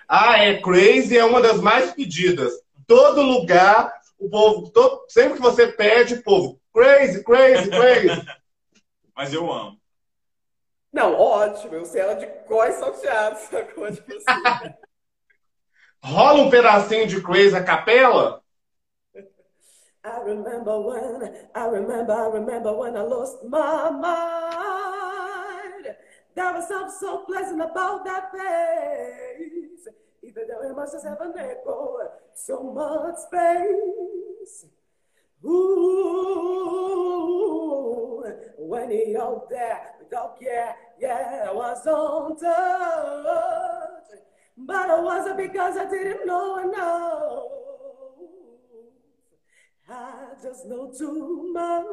Ah, é Crazy é uma das mais pedidas. Todo lugar, o povo, todo, sempre que você pede, o povo, Crazy, Crazy, Crazy. <laughs> Mas eu amo. Não, ótimo. Eu sei ela de cós <laughs> salteado, sacou? Tipo assim. Rola um pedacinho de Crazy a capela? I remember when, I remember, I remember when I lost my mind. There was something so pleasant about that face. Even though it must have an echo, so much space. Ooh, when he out there, dog, yeah, yeah, I was on touch. But it wasn't because I didn't know enough. I just know too much.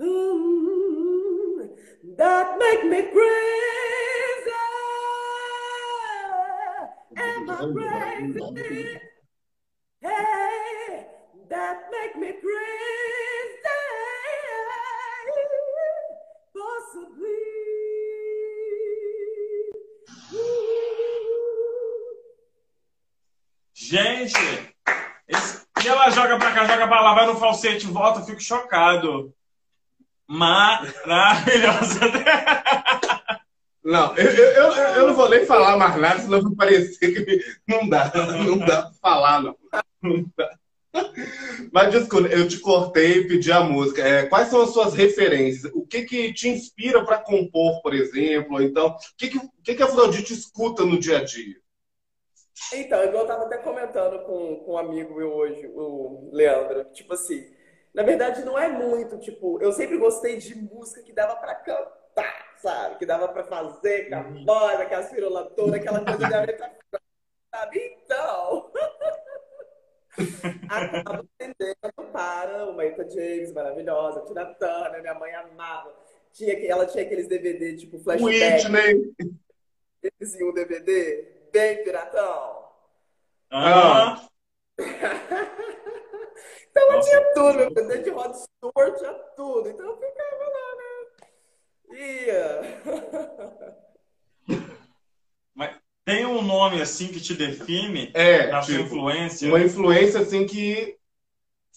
Mm, that make me crazy. Am I crazy? Hey, that make me crazy. Possibly. Gente, cá, joga pra lá, vai no falsete, volta, eu fico chocado. Maravilhosa. <laughs> Não, eu, eu, eu, eu não vou nem falar mais nada, senão vai parecer que não dá, não dá pra falar, não. Mas desculpa, eu te cortei e pedi a música. É, quais são as suas referências? O que que te inspira para compor, por exemplo? Então, o que que, o que que a Afrodite escuta no dia a dia? Então, igual eu tava até comentando com, com um amigo meu hoje, o Leandro, tipo assim, na verdade não é muito, tipo, eu sempre gostei de música que dava pra cantar, sabe? Que dava pra fazer com a voz, aquela firola toda, aquela coisa da letra, sabe? Então, <laughs> acaba entendendo para uma Eta James maravilhosa, Tina Turner, minha mãe amava. Tinha, ela tinha aqueles DVD, tipo, flashback, Whitney. eles iam um DVD, bem piratão. Ah, <laughs> Então eu tinha tudo, meu Deus, desde Rod Stewart, tinha tudo. Então eu ficava lá, né? Ia. <laughs> mas tem um nome assim que te define É, na sua tipo, influência? uma influência assim que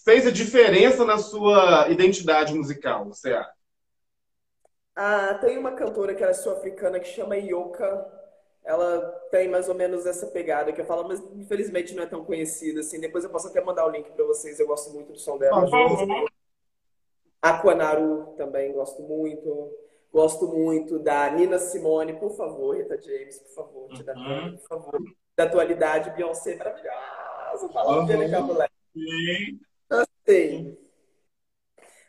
fez a diferença na sua identidade musical, você acha? Ah, tem uma cantora que era sul-africana que chama Yoka. Ela tem mais ou menos essa pegada que eu falo, mas infelizmente não é tão conhecida assim. Depois eu posso até mandar o link pra vocês. Eu gosto muito do som dela. Favor. Aquanaru também gosto muito. Gosto muito da Nina Simone, por favor, Rita James, por favor, Tina Uhum. Turner, por favor. Da atualidade, Beyoncé, maravilhosa. Fala Uhum. dele, Cabulé. Sim. Sim.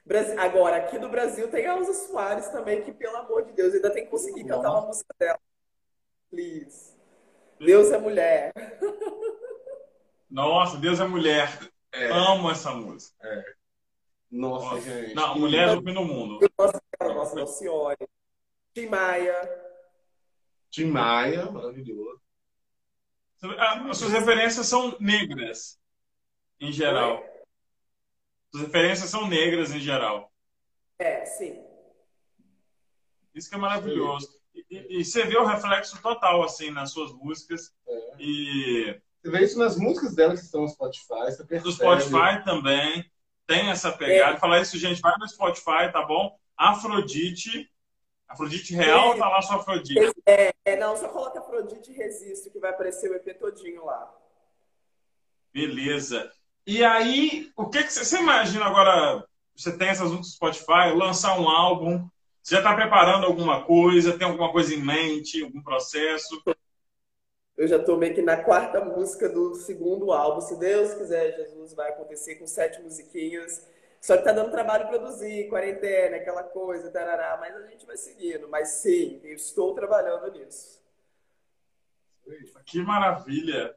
Brasi- Agora, aqui do Brasil tem a Elza Soares também, que, pelo amor de Deus, ainda tem que conseguir cantar uma música dela. Please. Deus é mulher. Nossa, Deus é mulher. É. Amo essa música. Nossa, Nossa. gente. Não, mulher é o fim do mundo. Eu gosto dela, gosto da Alcione. Tim Maia. Tim Maia, maravilhoso. Ah, As suas referências são negras, em geral. Suas referências são negras, em geral. É, sim. Isso que é maravilhoso. E, e- você vê o reflexo total, assim, nas suas músicas. É. E Você vê isso nas músicas dela que estão no Spotify, você percebe. no Spotify também tem essa pegada. Falar isso, gente, vai no Spotify, tá bom? Afrodite. Afrodite Real, tá lá sua Afrodite. É, não, só coloca Afrodite e Resisto, que vai aparecer o EP todinho lá. Beleza. E aí, o que, que você, você imagina agora? Você tem essas músicas no Spotify, lançar um álbum. Você já está preparando alguma coisa? Tem alguma coisa em mente? Algum processo? Eu já tô meio que na quarta música do segundo álbum. Se Deus quiser, Jesus, vai acontecer com sete musiquinhas. Só que tá dando trabalho produzir, quarentena, aquela coisa, tarará, mas a gente vai seguindo. Mas sim, eu estou trabalhando nisso. Que maravilha!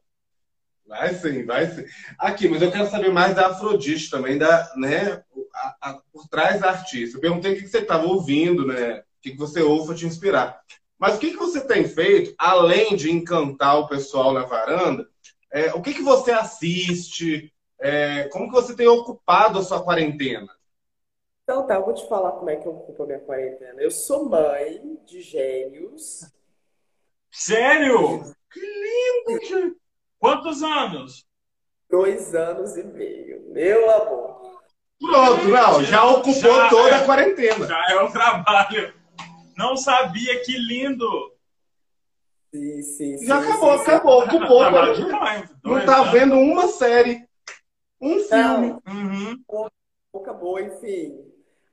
Vai sim, vai sim. Aqui, mas eu quero saber mais da Afrodite também, da, né, a- a- por trás da artista. Eu perguntei o que que você estava ouvindo, né? O que que você ouve para te inspirar. Mas o que que você tem feito, além de encantar o pessoal na varanda? é, o que que você assiste? É, como que você tem ocupado a sua quarentena? Então tá, eu vou te falar como é que eu ocupo a minha quarentena. Eu sou mãe de gênios. Sério? Que lindo, gente. Quantos anos? Dois anos e meio. Meu amor. Pronto, não, já ocupou Já toda é. a quarentena. Já é o trabalho. Não sabia, que lindo. Sim, sim, sim. Já acabou, sim, sim. acabou, ocupou. Agora. demais. Não tá anos. vendo uma série, um filme. Não, Uhum. acabou, enfim.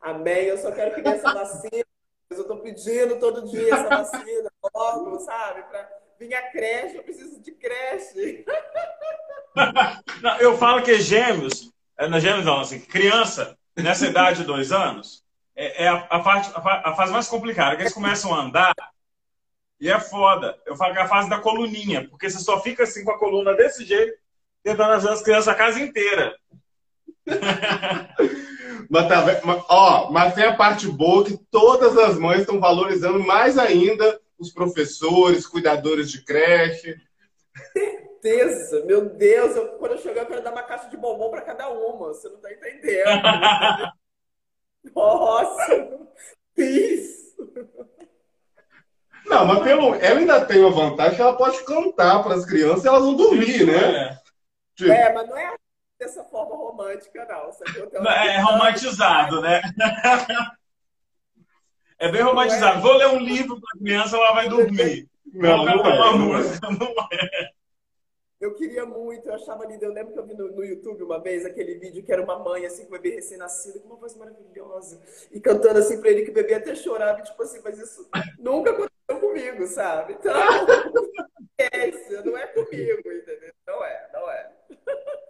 Amém. Eu só quero que dê essa vacina. Eu tô pedindo todo dia essa vacina, logo, sabe? Pra vir a creche, eu preciso de creche. <laughs> Não, eu falo que gêmeos, é, não, gêmeos não, assim, criança, nessa idade de dois anos, é, é a, a, parte, a, a fase mais complicada, que eles começam a andar e é foda. Eu falo que é a fase da coluninha, porque você só fica assim com a coluna desse jeito, tentando ajudar as crianças a casa inteira. <laughs> Mas, tá? Mas, ó, mas tem a parte boa que todas as mães estão valorizando mais ainda os professores, cuidadores de creche. Certeza, meu Deus, eu- quando eu chegar, eu quero dar uma caixa de bombom para cada uma. Você não tá entendendo. <laughs> Nossa, isso. Não, mas pelo, ela ainda tem uma vantagem que ela pode cantar para as crianças e elas vão dormir, né? É. Tipo, É, mas não é dessa forma romântica, não. uma- É romantizado, né? <laughs> É bem romantizado. Vou ler um livro para a criança, ela vai dormir. não, é, uma não é. música. Não é. Eu queria muito, eu achava lindo. Eu lembro que eu vi no, no YouTube uma vez aquele vídeo que era uma mãe, assim, com o bebê recém-nascido, com uma voz maravilhosa, e cantando assim pra ele que o bebê até chorava, e, tipo assim, mas isso nunca aconteceu comigo, sabe? Então, <laughs> esquece, não é comigo, entendeu? Não é, não é.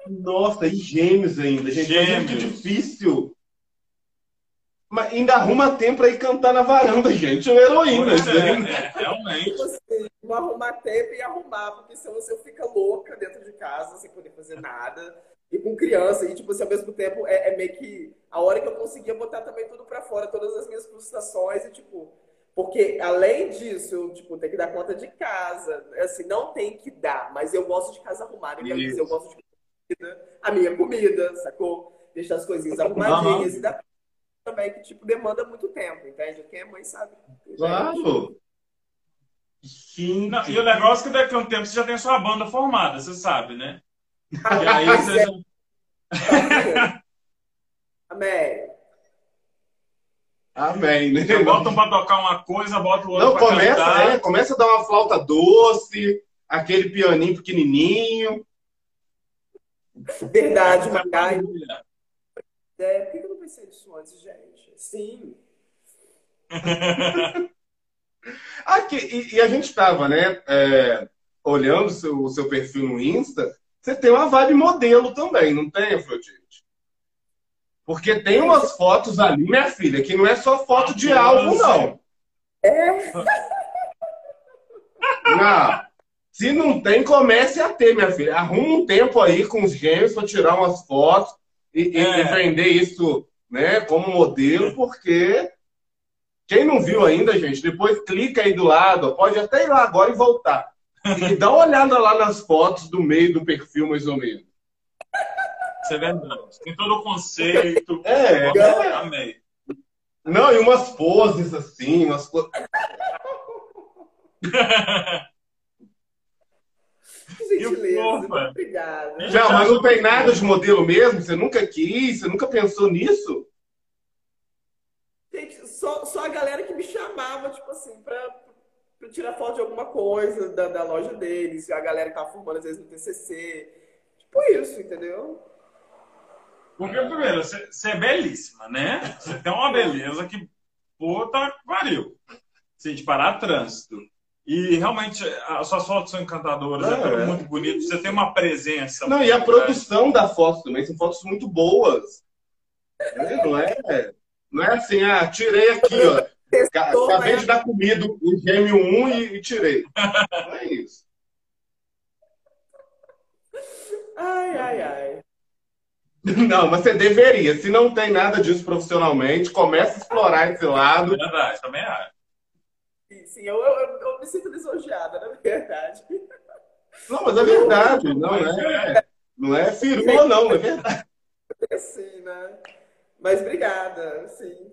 Nossa, e gêmeos ainda, gente. Imagina que Gêmeos. difícil. Ainda arruma tempo pra ir cantar na varanda, gente. É uma heroína. É, é, realmente. Tipo assim, não arrumar tempo e arrumar, porque senão você fica louca dentro de casa, sem poder fazer nada. E com criança, e tipo assim, ao mesmo tempo, é, é meio que a hora que eu conseguia botar também tudo pra fora, todas as minhas frustrações, e tipo, porque além disso, eu, tipo, tenho que dar conta de casa. Assim, não tem que dar, mas eu gosto de casa arrumada, então eu gosto de comida, a minha comida, sacou? Deixar as coisinhas arrumadinhas e dar também que, tipo, demanda muito tempo, entende? Quem é mãe sabe. Claro. Gente. Não, e o negócio é que daqui a um tempo você já tem a sua banda formada, você sabe, né? E aí você é. já- <laughs> Amém. Amém, né? já botam pra tocar uma coisa, bota o outro Não, pra começa, cantar. é, começa a dar uma flauta doce, aquele pianinho pequenininho. Verdade, Magai. É, por que pensei nisso antes, gente? Sim. <laughs> Aqui, e, e a gente estava, né, é, olhando o seu, o seu perfil no Insta, você tem uma vibe modelo também, não tem, Afrodite? Porque tem umas fotos ali, minha filha, que não é só foto de álbum, não. É, <laughs> Não. Se não tem, comece a ter, minha filha. Arruma um tempo aí com os gêmeos para tirar umas fotos e- É. e vender isso né, como modelo, porque quem não viu ainda, gente, depois clica aí do lado, pode até ir lá agora e voltar. E dá uma olhada lá nas fotos do meio do perfil, mais ou menos. Isso é verdade. Tem todo o conceito. É, é. Amei. Não, e umas poses assim, umas co... <laughs> que gentileza. Obrigada. Não, mas não tem nada de modelo mesmo? Você nunca quis? Você nunca pensou nisso? Gente, só, só a galera que me chamava, tipo assim, pra, pra tirar foto de alguma coisa da, da loja deles. A galera que tava formando, às vezes, no TCC. Tipo isso, entendeu? Porque, primeiro, você, é belíssima, né? Você tem uma beleza que, puta, pariu. Se de parar trânsito. E realmente, as suas fotos são encantadoras, é, É. tudo muito bonito. Você tem uma presença. Não, e a grande. produção da foto também, são fotos muito boas. Né? Não é, não é assim, ah, tirei aqui, ó. Testou, Acabei né? de dar comida, o gêmeo 1 e, e tirei. Não é isso. Ai, ai, ai. Não, mas você deveria. Se não tem nada disso profissionalmente, comece a explorar esse lado. É verdade, também acho. Sim, sim, eu, eu, eu- me sinto lisonjeada, na verdade. Não, mas é verdade. Não é, não é firula, não, é verdade. Assim, né? Mas obrigada, sim.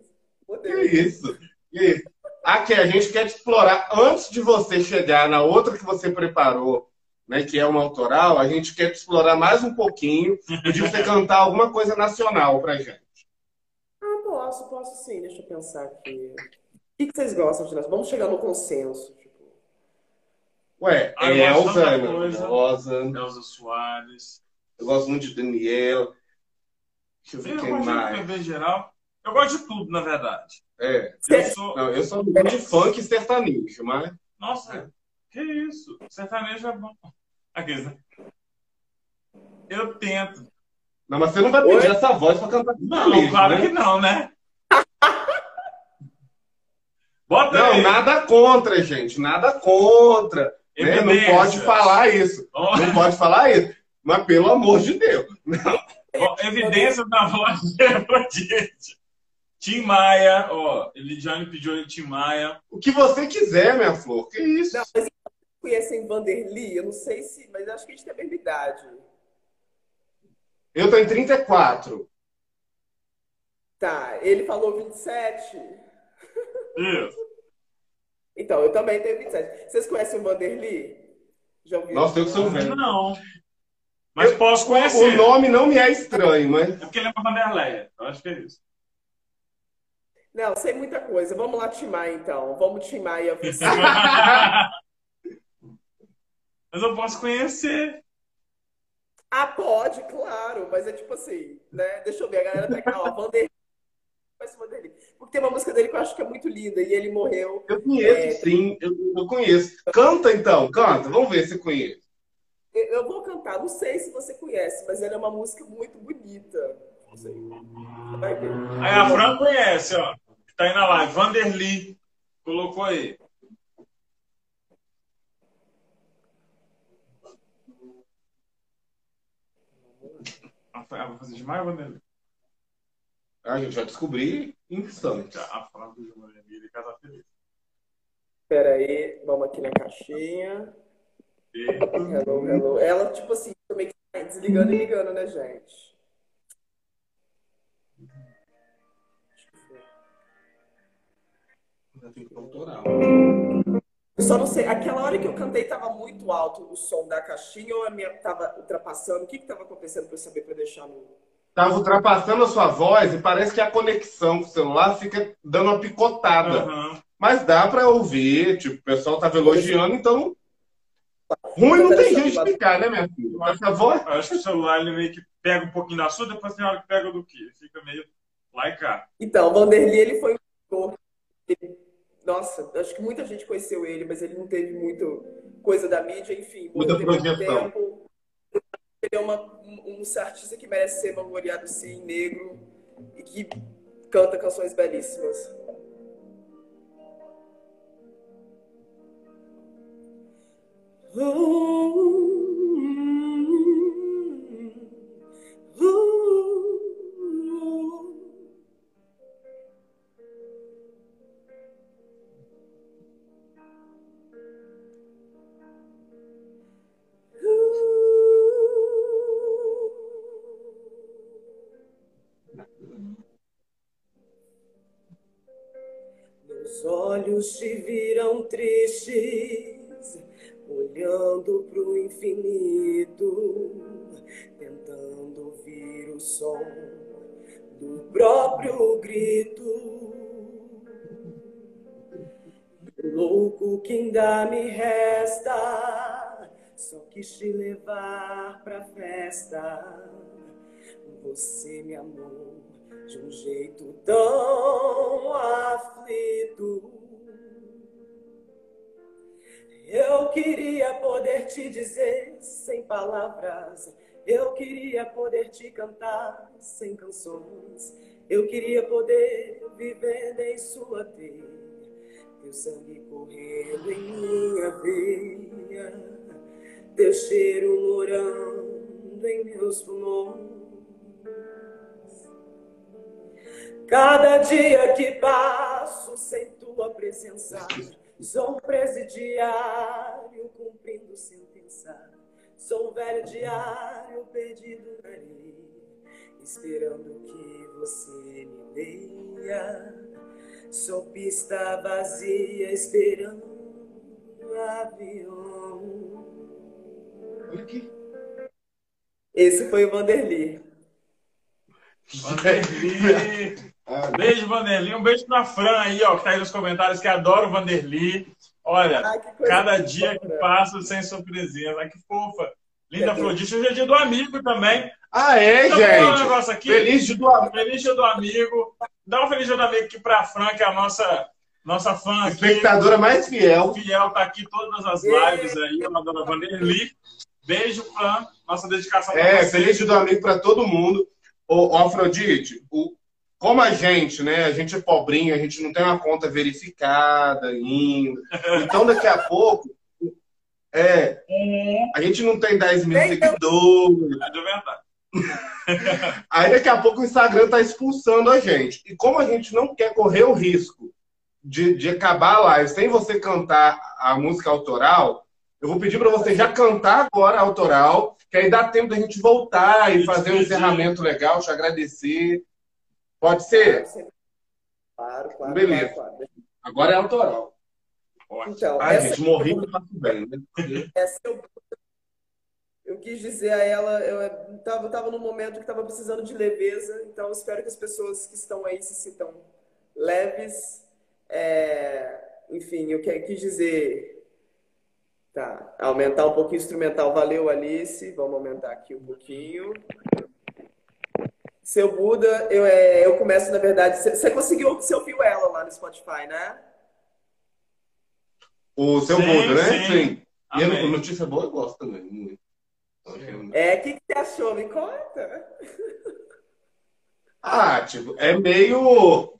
Que isso? Que isso? Aqui, a gente quer te explorar. Antes de você chegar na outra que você preparou, né, que é uma autoral, a gente quer te explorar mais um pouquinho e de você cantar alguma coisa nacional pra gente. Ah, posso, posso sim. Deixa eu pensar aqui. O que, vocês gostam de nós? Vamos chegar no consenso. Tipo... Ué, Ah, eu Elza, de Ana coisa. Rosa. Elza Soares. Eu gosto muito de Daniel. Deixa eu ver Eu quem gosto de mais. MPB geral. Eu gosto de tudo, na verdade. É. Eu sou. Não, eu sou muito de funk e sertanejo, mas. Nossa, que isso? Sertanejo é bom. Aqui, né? Eu tento. Não, mas você não vai pedir Oi? essa voz pra cantar Não, sertanejo, claro né? que não, né? Bota Não, aí. nada contra, gente. Nada contra. né? Não pode falar isso. Ó, Não pode falar isso. Mas pelo amor de Deus. ó, evidências na voz de Afrodite. Tim Maia, ó. Elidiane pediu ele Tim Maia. O que você quiser, minha flor. Que isso? Não, mas conhecem Vanderly? Eu não sei se, mas acho que a gente tem a mesma idade. Eu tô em 34. Tá, ele falou 27. Isso. Então, eu também tenho 27. Vocês conhecem o Vanderly? Já ouviram? Nossa, eu que sou velho. Não. Mas Eu- posso O conhecer. nome não me é estranho, mas. É porque ele é uma Vanderleia. Eu acho que é isso. Não, sei muita coisa. Vamos lá timar então. Vamos timar e você. Mas eu posso conhecer. Ah, pode, claro. Mas é tipo assim, né? Deixa eu ver. A galera tá aqui. Ó, Vanderly. Vanderly. Porque tem uma música dele que eu acho que é muito linda. E ele morreu. Eu conheço, É. sim. Eu, eu conheço. Canta então, canta. Vamos ver se conhece. Eu eu vou cantar. Não sei se você conhece, mas ela é uma música muito bonita. Não sei. Vai ver. Aí a Fran conhece, ó. Tá aí na live. Vanderly. Colocou aí. Ah, ah, Vou fazer demais, Vanderly? A gente vai descobrir em instantes. A Fran do Vanderly de Casa Feliz. Pera aí. Vamos aqui na caixinha. Hello, hello. Ela, tipo assim, também tá desligando e ligando, né, gente? Já tem que. Eu só não sei, aquela hora que eu cantei tava muito alto o som da caixinha ou a minha tava ultrapassando? O que que tava acontecendo pra eu saber pra eu deixar no. Tava ultrapassando a sua voz e parece que a conexão com o celular fica dando uma picotada. Aham. Mas dá pra ouvir, tipo, o pessoal tava elogiando, então. Ruim não tem jeito de explicar, né, minha filha? Essa voz. Acho que o celular ele meio que pega um pouquinho da sua, depois tem hora que pega do que? Fica meio lá e cá. Então, o Vanderly, ele foi um Nossa, acho que muita gente conheceu ele, mas ele não teve muito coisa da mídia, enfim. Muita projeção. tempo. Ele é uma, um, um artista que merece ser vangloriado, sim, negro, e que canta canções belíssimas. Meus grito. Louco que ainda me resta, só quis te levar pra festa. Você me amou de um jeito tão aflito. Eu queria poder te dizer sem palavras. Eu queria poder te cantar sem canções. Eu queria poder viver em sua teia. Teu sangue correndo em minha veia. Teu cheiro morando em meus pulmões. Cada dia que passo sem tua presença, sou um presidiário cumprindo sentença. Sou um velho diário perdido na areia, esperando que você me leia. Só pista vazia esperando o avião. Olha aqui. Esse foi o Vanderly. Vanderly. Ah, Beijo, Vanderly. Um beijo pra Fran aí, ó, que tá aí nos comentários, que adora o Vanderly. Olha, Ai, cada dia que passa sem surpresinha. Ai, que fofa. Linda É Afrodite. Hoje é dia do amigo também. Ah, é, eu falar um gente? negócio aqui. Feliz de doar. Feliz dia do amigo. Dá um feliz dia do amigo aqui pra Fran, que é a nossa, nossa fã aqui. Espectadora mais fiel. Fiel, tá aqui todas as lives aí, a dona Vanderly. Beijo, Fran. Nossa dedicação É, você. feliz de do amigo para todo mundo. Ô, ô, Afrodite, o- como a gente, né? A gente é pobrinho, a gente não tem uma conta verificada ainda. <laughs> Então, daqui a pouco, é, Hum, a gente não tem 10 mil eu. seguidores. é de verdade. <laughs> Aí, daqui a pouco, o Instagram tá expulsando a gente. E como a gente não quer correr o risco de, de acabar a live sem você cantar a música autoral, eu vou pedir para você já cantar agora a autoral, que aí dá tempo da gente voltar e fazer um encerramento legal, te agradecer. Pode ser? Claro, claro. Beleza. claro, claro. Agora é autoral. Ótimo. Então, Ai, essa, gente, morri do faço bem, né? essa eu, eu quis dizer a ela, eu estava tava num momento que estava precisando de leveza, então espero que as pessoas que estão aí se sintam leves. É, enfim, eu que- quis dizer. Tá, aumentar um pouquinho o instrumental. Valeu, Alice. Vamos aumentar aqui um pouquinho. Seu Buda, eu, é, eu começo, na verdade. Você você conseguiu, você ouviu ela lá no Spotify, né? O seu Sim, Buda, né? sim. E a notícia boa eu gosto também. muito. É, o que, que você achou? Me conta. <laughs> Ah, tipo, é meio.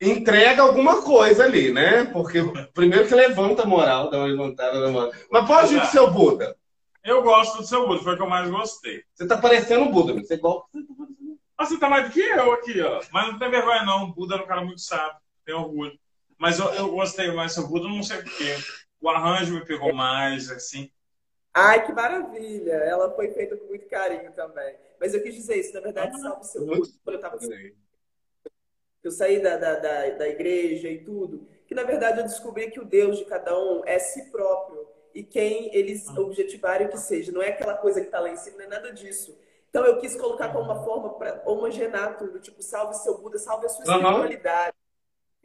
Entrega alguma coisa ali, né? Porque primeiro que levanta a moral, dá uma levantada na moral. Mas pode ir pro seu Buda. Eu gosto do seu Buda, foi o que eu mais gostei. Você tá parecendo o Buda, você é igual. Ah, você tá mais do que eu aqui, ó. Mas não tem vergonha, não. O Buda era um cara muito sábio, tem orgulho. Mas eu, eu gostei mais do seu Buda, não sei porquê. O arranjo me pegou mais, assim. Ai, que maravilha! Ela foi feita com muito carinho também. Mas eu quis dizer isso, na verdade, salve seu Buda, quando eu tava eu saí da, da, da, da igreja e tudo, que na verdade eu descobri que o Deus de cada um é si próprio. E quem eles objetivarem que seja. Não é aquela coisa que está lá em cima, não é nada disso. Então eu quis colocar como uma forma para homogenear tudo. Tipo, salve seu Buda, salve a sua espiritualidade.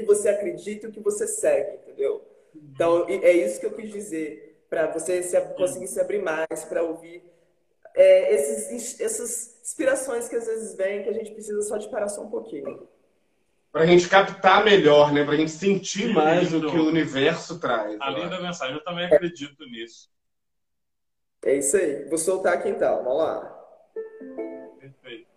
Que você acredita e o que você segue, entendeu? Então é isso que eu quis dizer. Para você se, conseguir se abrir mais, para ouvir é, esses, essas inspirações que às vezes vêm, que a gente precisa só de parar só um pouquinho. Pra gente captar melhor, né? Pra gente sentir Que mais lindo. o que o universo traz. A linda acho. mensagem, eu também acredito nisso. É isso aí. Vou soltar aqui então. Vamos lá. Perfeito.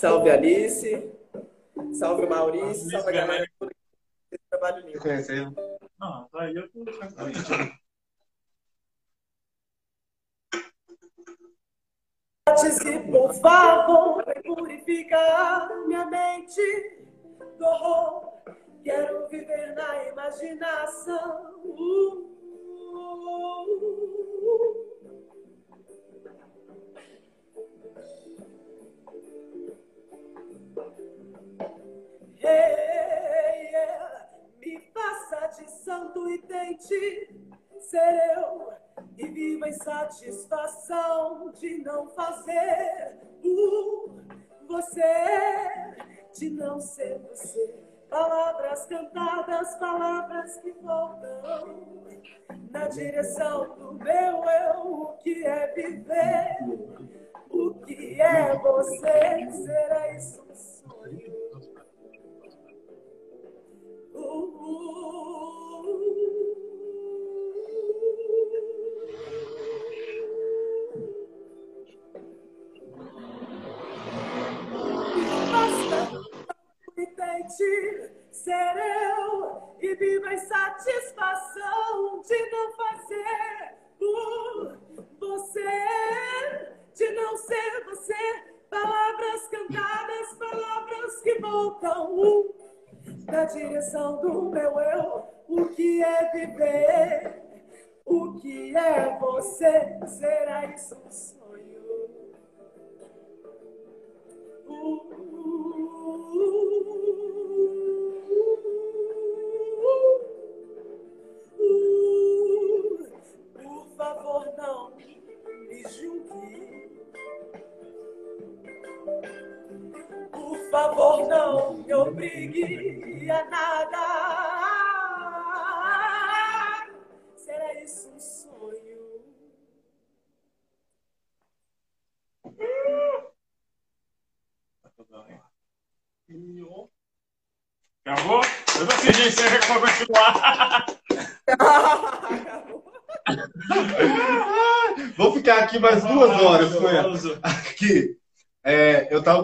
Salve Alice. Salve Maurício. Alice Salve a galera toda esse trabalho lindo. conheceu? Não, tá aí eu tô Se por favor, vem purificar minha mente do horror. Quero viver na imaginação. Uh, Yeah. Me faça de santo e tente ser eu e viva em satisfação de não fazer o você, de não ser você. Palavras cantadas, palavras que voltam na direção do meu eu. O que é viver? O que é você? Será isso um sonho? Ser eu e viva em satisfação de não fazer por você, de não ser você. Palavras cantadas, palavras que voltam na direção do meu eu. O que é viver? O que é você? Será isso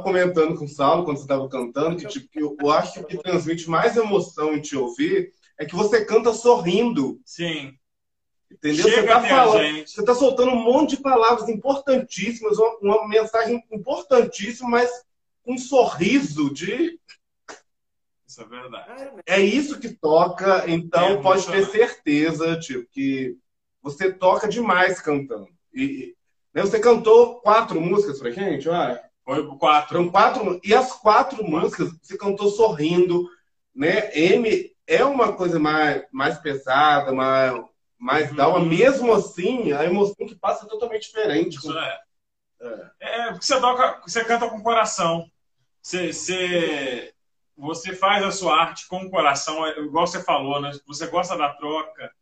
comentando com o Saulo quando você estava cantando que, tipo, eu, eu acho que o que transmite mais emoção em te ouvir é que você canta sorrindo. Sim. Entendeu? Chega você tá falando, gente. você tá soltando um monte de palavras importantíssimas, uma, uma mensagem importantíssima, mas com um sorriso de Isso é verdade. É isso que toca, então É pode ter certeza, tipo, que você toca demais cantando. E, né, você cantou quatro músicas pra gente, olha. Foi 4. Foram quatro, e as quatro músicas você cantou sorrindo, né? M é uma coisa mais, mais pesada, mais, mais Uhum. down, mesmo assim, a emoção que passa é totalmente diferente. Isso é. É, porque você toca, você canta com o coração. Você, você, você faz a sua arte com o coração, é igual você falou, né? Você gosta da troca,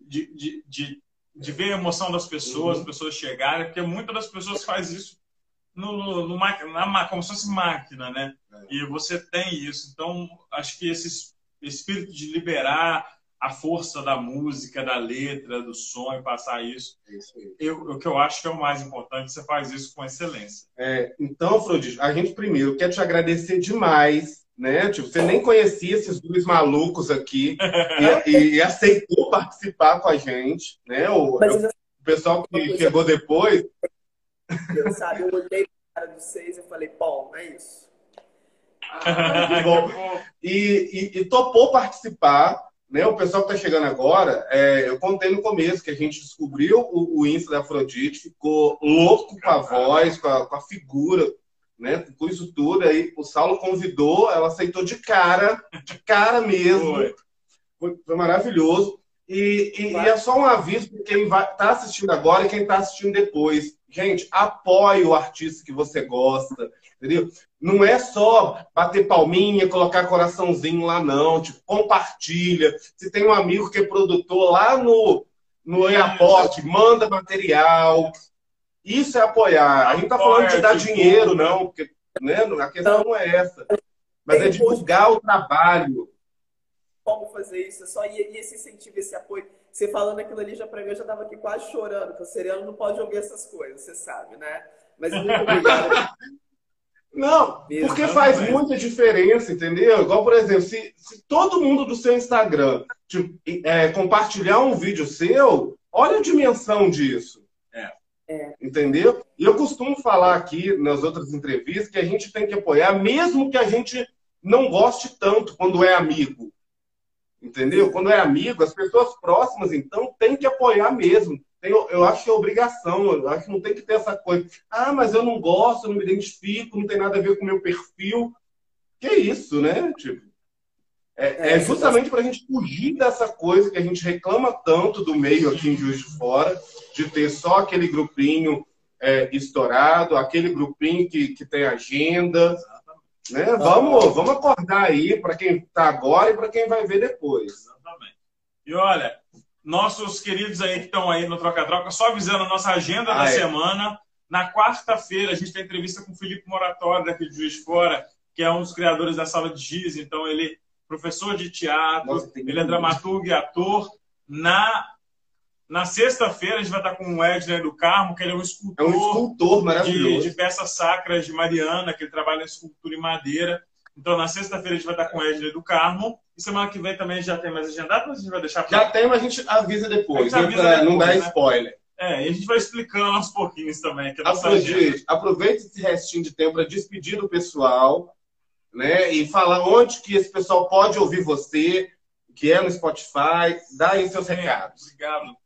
de, de, de, de ver a emoção das pessoas, Uhum. as pessoas chegarem, porque muitas das pessoas fazem isso no, no, na, como se fosse máquina, né? É. E você tem isso. Então, acho que esse es- espírito de liberar a força da música, da letra, do som e passar isso, É isso eu, o que eu acho que é o mais importante, você faz isso com excelência. É, então, Afrodite, a gente primeiro quer te agradecer demais, né? Tipo, você nem conhecia esses dois malucos aqui e, <laughs> e- e aceitou participar com a gente, né? O, Mas o pessoal que chegou depois, eu, sabe, eu olhei pra cara dos seis e falei, bom, é isso. <laughs> bom. e, e- e topou participar. Né? O pessoal que está chegando agora, é, eu contei no começo que a gente descobriu o, o Insta da Afrodite, ficou louco com a voz, com a, com a figura, né? com isso tudo. Aí o Saulo convidou, ela aceitou de cara, de cara mesmo. Foi. Foi, foi maravilhoso. E, e- e é só um aviso para quem está assistindo agora e quem está assistindo depois. Gente, apoie o artista que você gosta, entendeu? Não é só bater palminha, colocar coraçãozinho lá, não. Tipo, compartilha. Se tem um amigo que é produtor lá no, no Airport, manda material. Isso é apoiar. A gente tá falando de dar dinheiro, não, porque né, a questão não é essa. Mas é divulgar o trabalho. Como fazer isso? É só e esse incentivo, esse apoio. Você falando aquilo ali já pra mim, eu já tava aqui quase chorando, porque o Seriano não pode ouvir essas coisas, você sabe, né? Mas muito <laughs> obrigado. Não, Mesmo, porque não, faz mas- muita diferença, entendeu? Igual, por exemplo, se, se todo mundo do seu Instagram tipo, é, compartilhar um vídeo seu, olha a dimensão disso. É. É. Entendeu? E eu costumo falar aqui nas outras entrevistas que a gente tem que apoiar, mesmo que a gente não goste tanto quando é amigo. Entendeu? Quando é amigo, as pessoas próximas, então, tem que apoiar mesmo. Tem- Eu, acho que é obrigação, eu acho que não tem que ter essa coisa. Ah, mas eu não gosto, não me identifico, não tem nada a ver com o meu perfil. Que isso, né? Tipo, é, é É, justamente para a gente fugir dessa coisa que a gente reclama tanto do meio aqui em Juiz de Fora, de ter só aquele grupinho é, estourado, aquele grupinho que, que tem agenda. Né? Vamos, vamos acordar aí para quem está agora e para quem vai ver depois. Exatamente. E olha, nossos queridos aí que estão aí no Troca-Troca, só avisando a nossa agenda Ah, da é. semana. Na quarta-feira, a gente tem entrevista com o Felipe Moratório, daqui de Juiz Fora, que é um dos criadores da Sala de Giz. Então, ele é professor de teatro, Nossa, ele é dramaturgo e ator. Na, na sexta-feira, a gente vai estar com o Edner do Carmo, que ele é um É escultor um escultor de, maravilhoso. de peças sacras de Mariana, que ele trabalha em escultura em madeira. Então, na sexta-feira, a gente vai estar com o Edner do Carmo. E semana que vem também já tem mais agendado, mas a gente vai deixar pra Já tem, mas a gente avisa depois, A né, gente avisa pra não depois, dar né? spoiler. É, e a gente vai explicando aos pouquinhos também. Que é a nossa agenda. Aproveite, aproveite esse restinho de tempo para despedir do pessoal, né? E falar onde que esse pessoal pode ouvir você, que é no Spotify. Dá aí seus recados. Obrigado.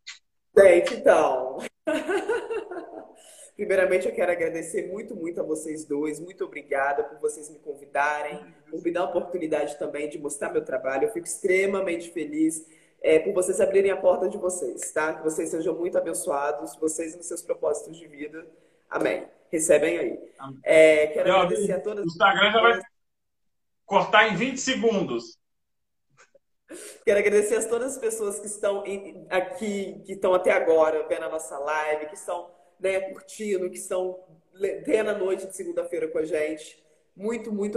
Gente, então. <laughs> Primeiramente, eu quero agradecer muito, muito a vocês dois. Muito obrigada por vocês me convidarem, por me dar a oportunidade também de mostrar meu trabalho. Eu fico extremamente feliz é, por vocês abrirem a porta de vocês, tá? Que vocês sejam muito abençoados, vocês nos seus propósitos de vida. Amém. Recebem aí. É, quero E, ó, agradecer a todas. O Instagram já vai, cortar em 20 segundos. Quero agradecer a todas as pessoas que estão aqui, que estão até agora vendo a nossa live, que estão né, curtindo, que estão tendo a noite de segunda-feira com a gente. Muito, muito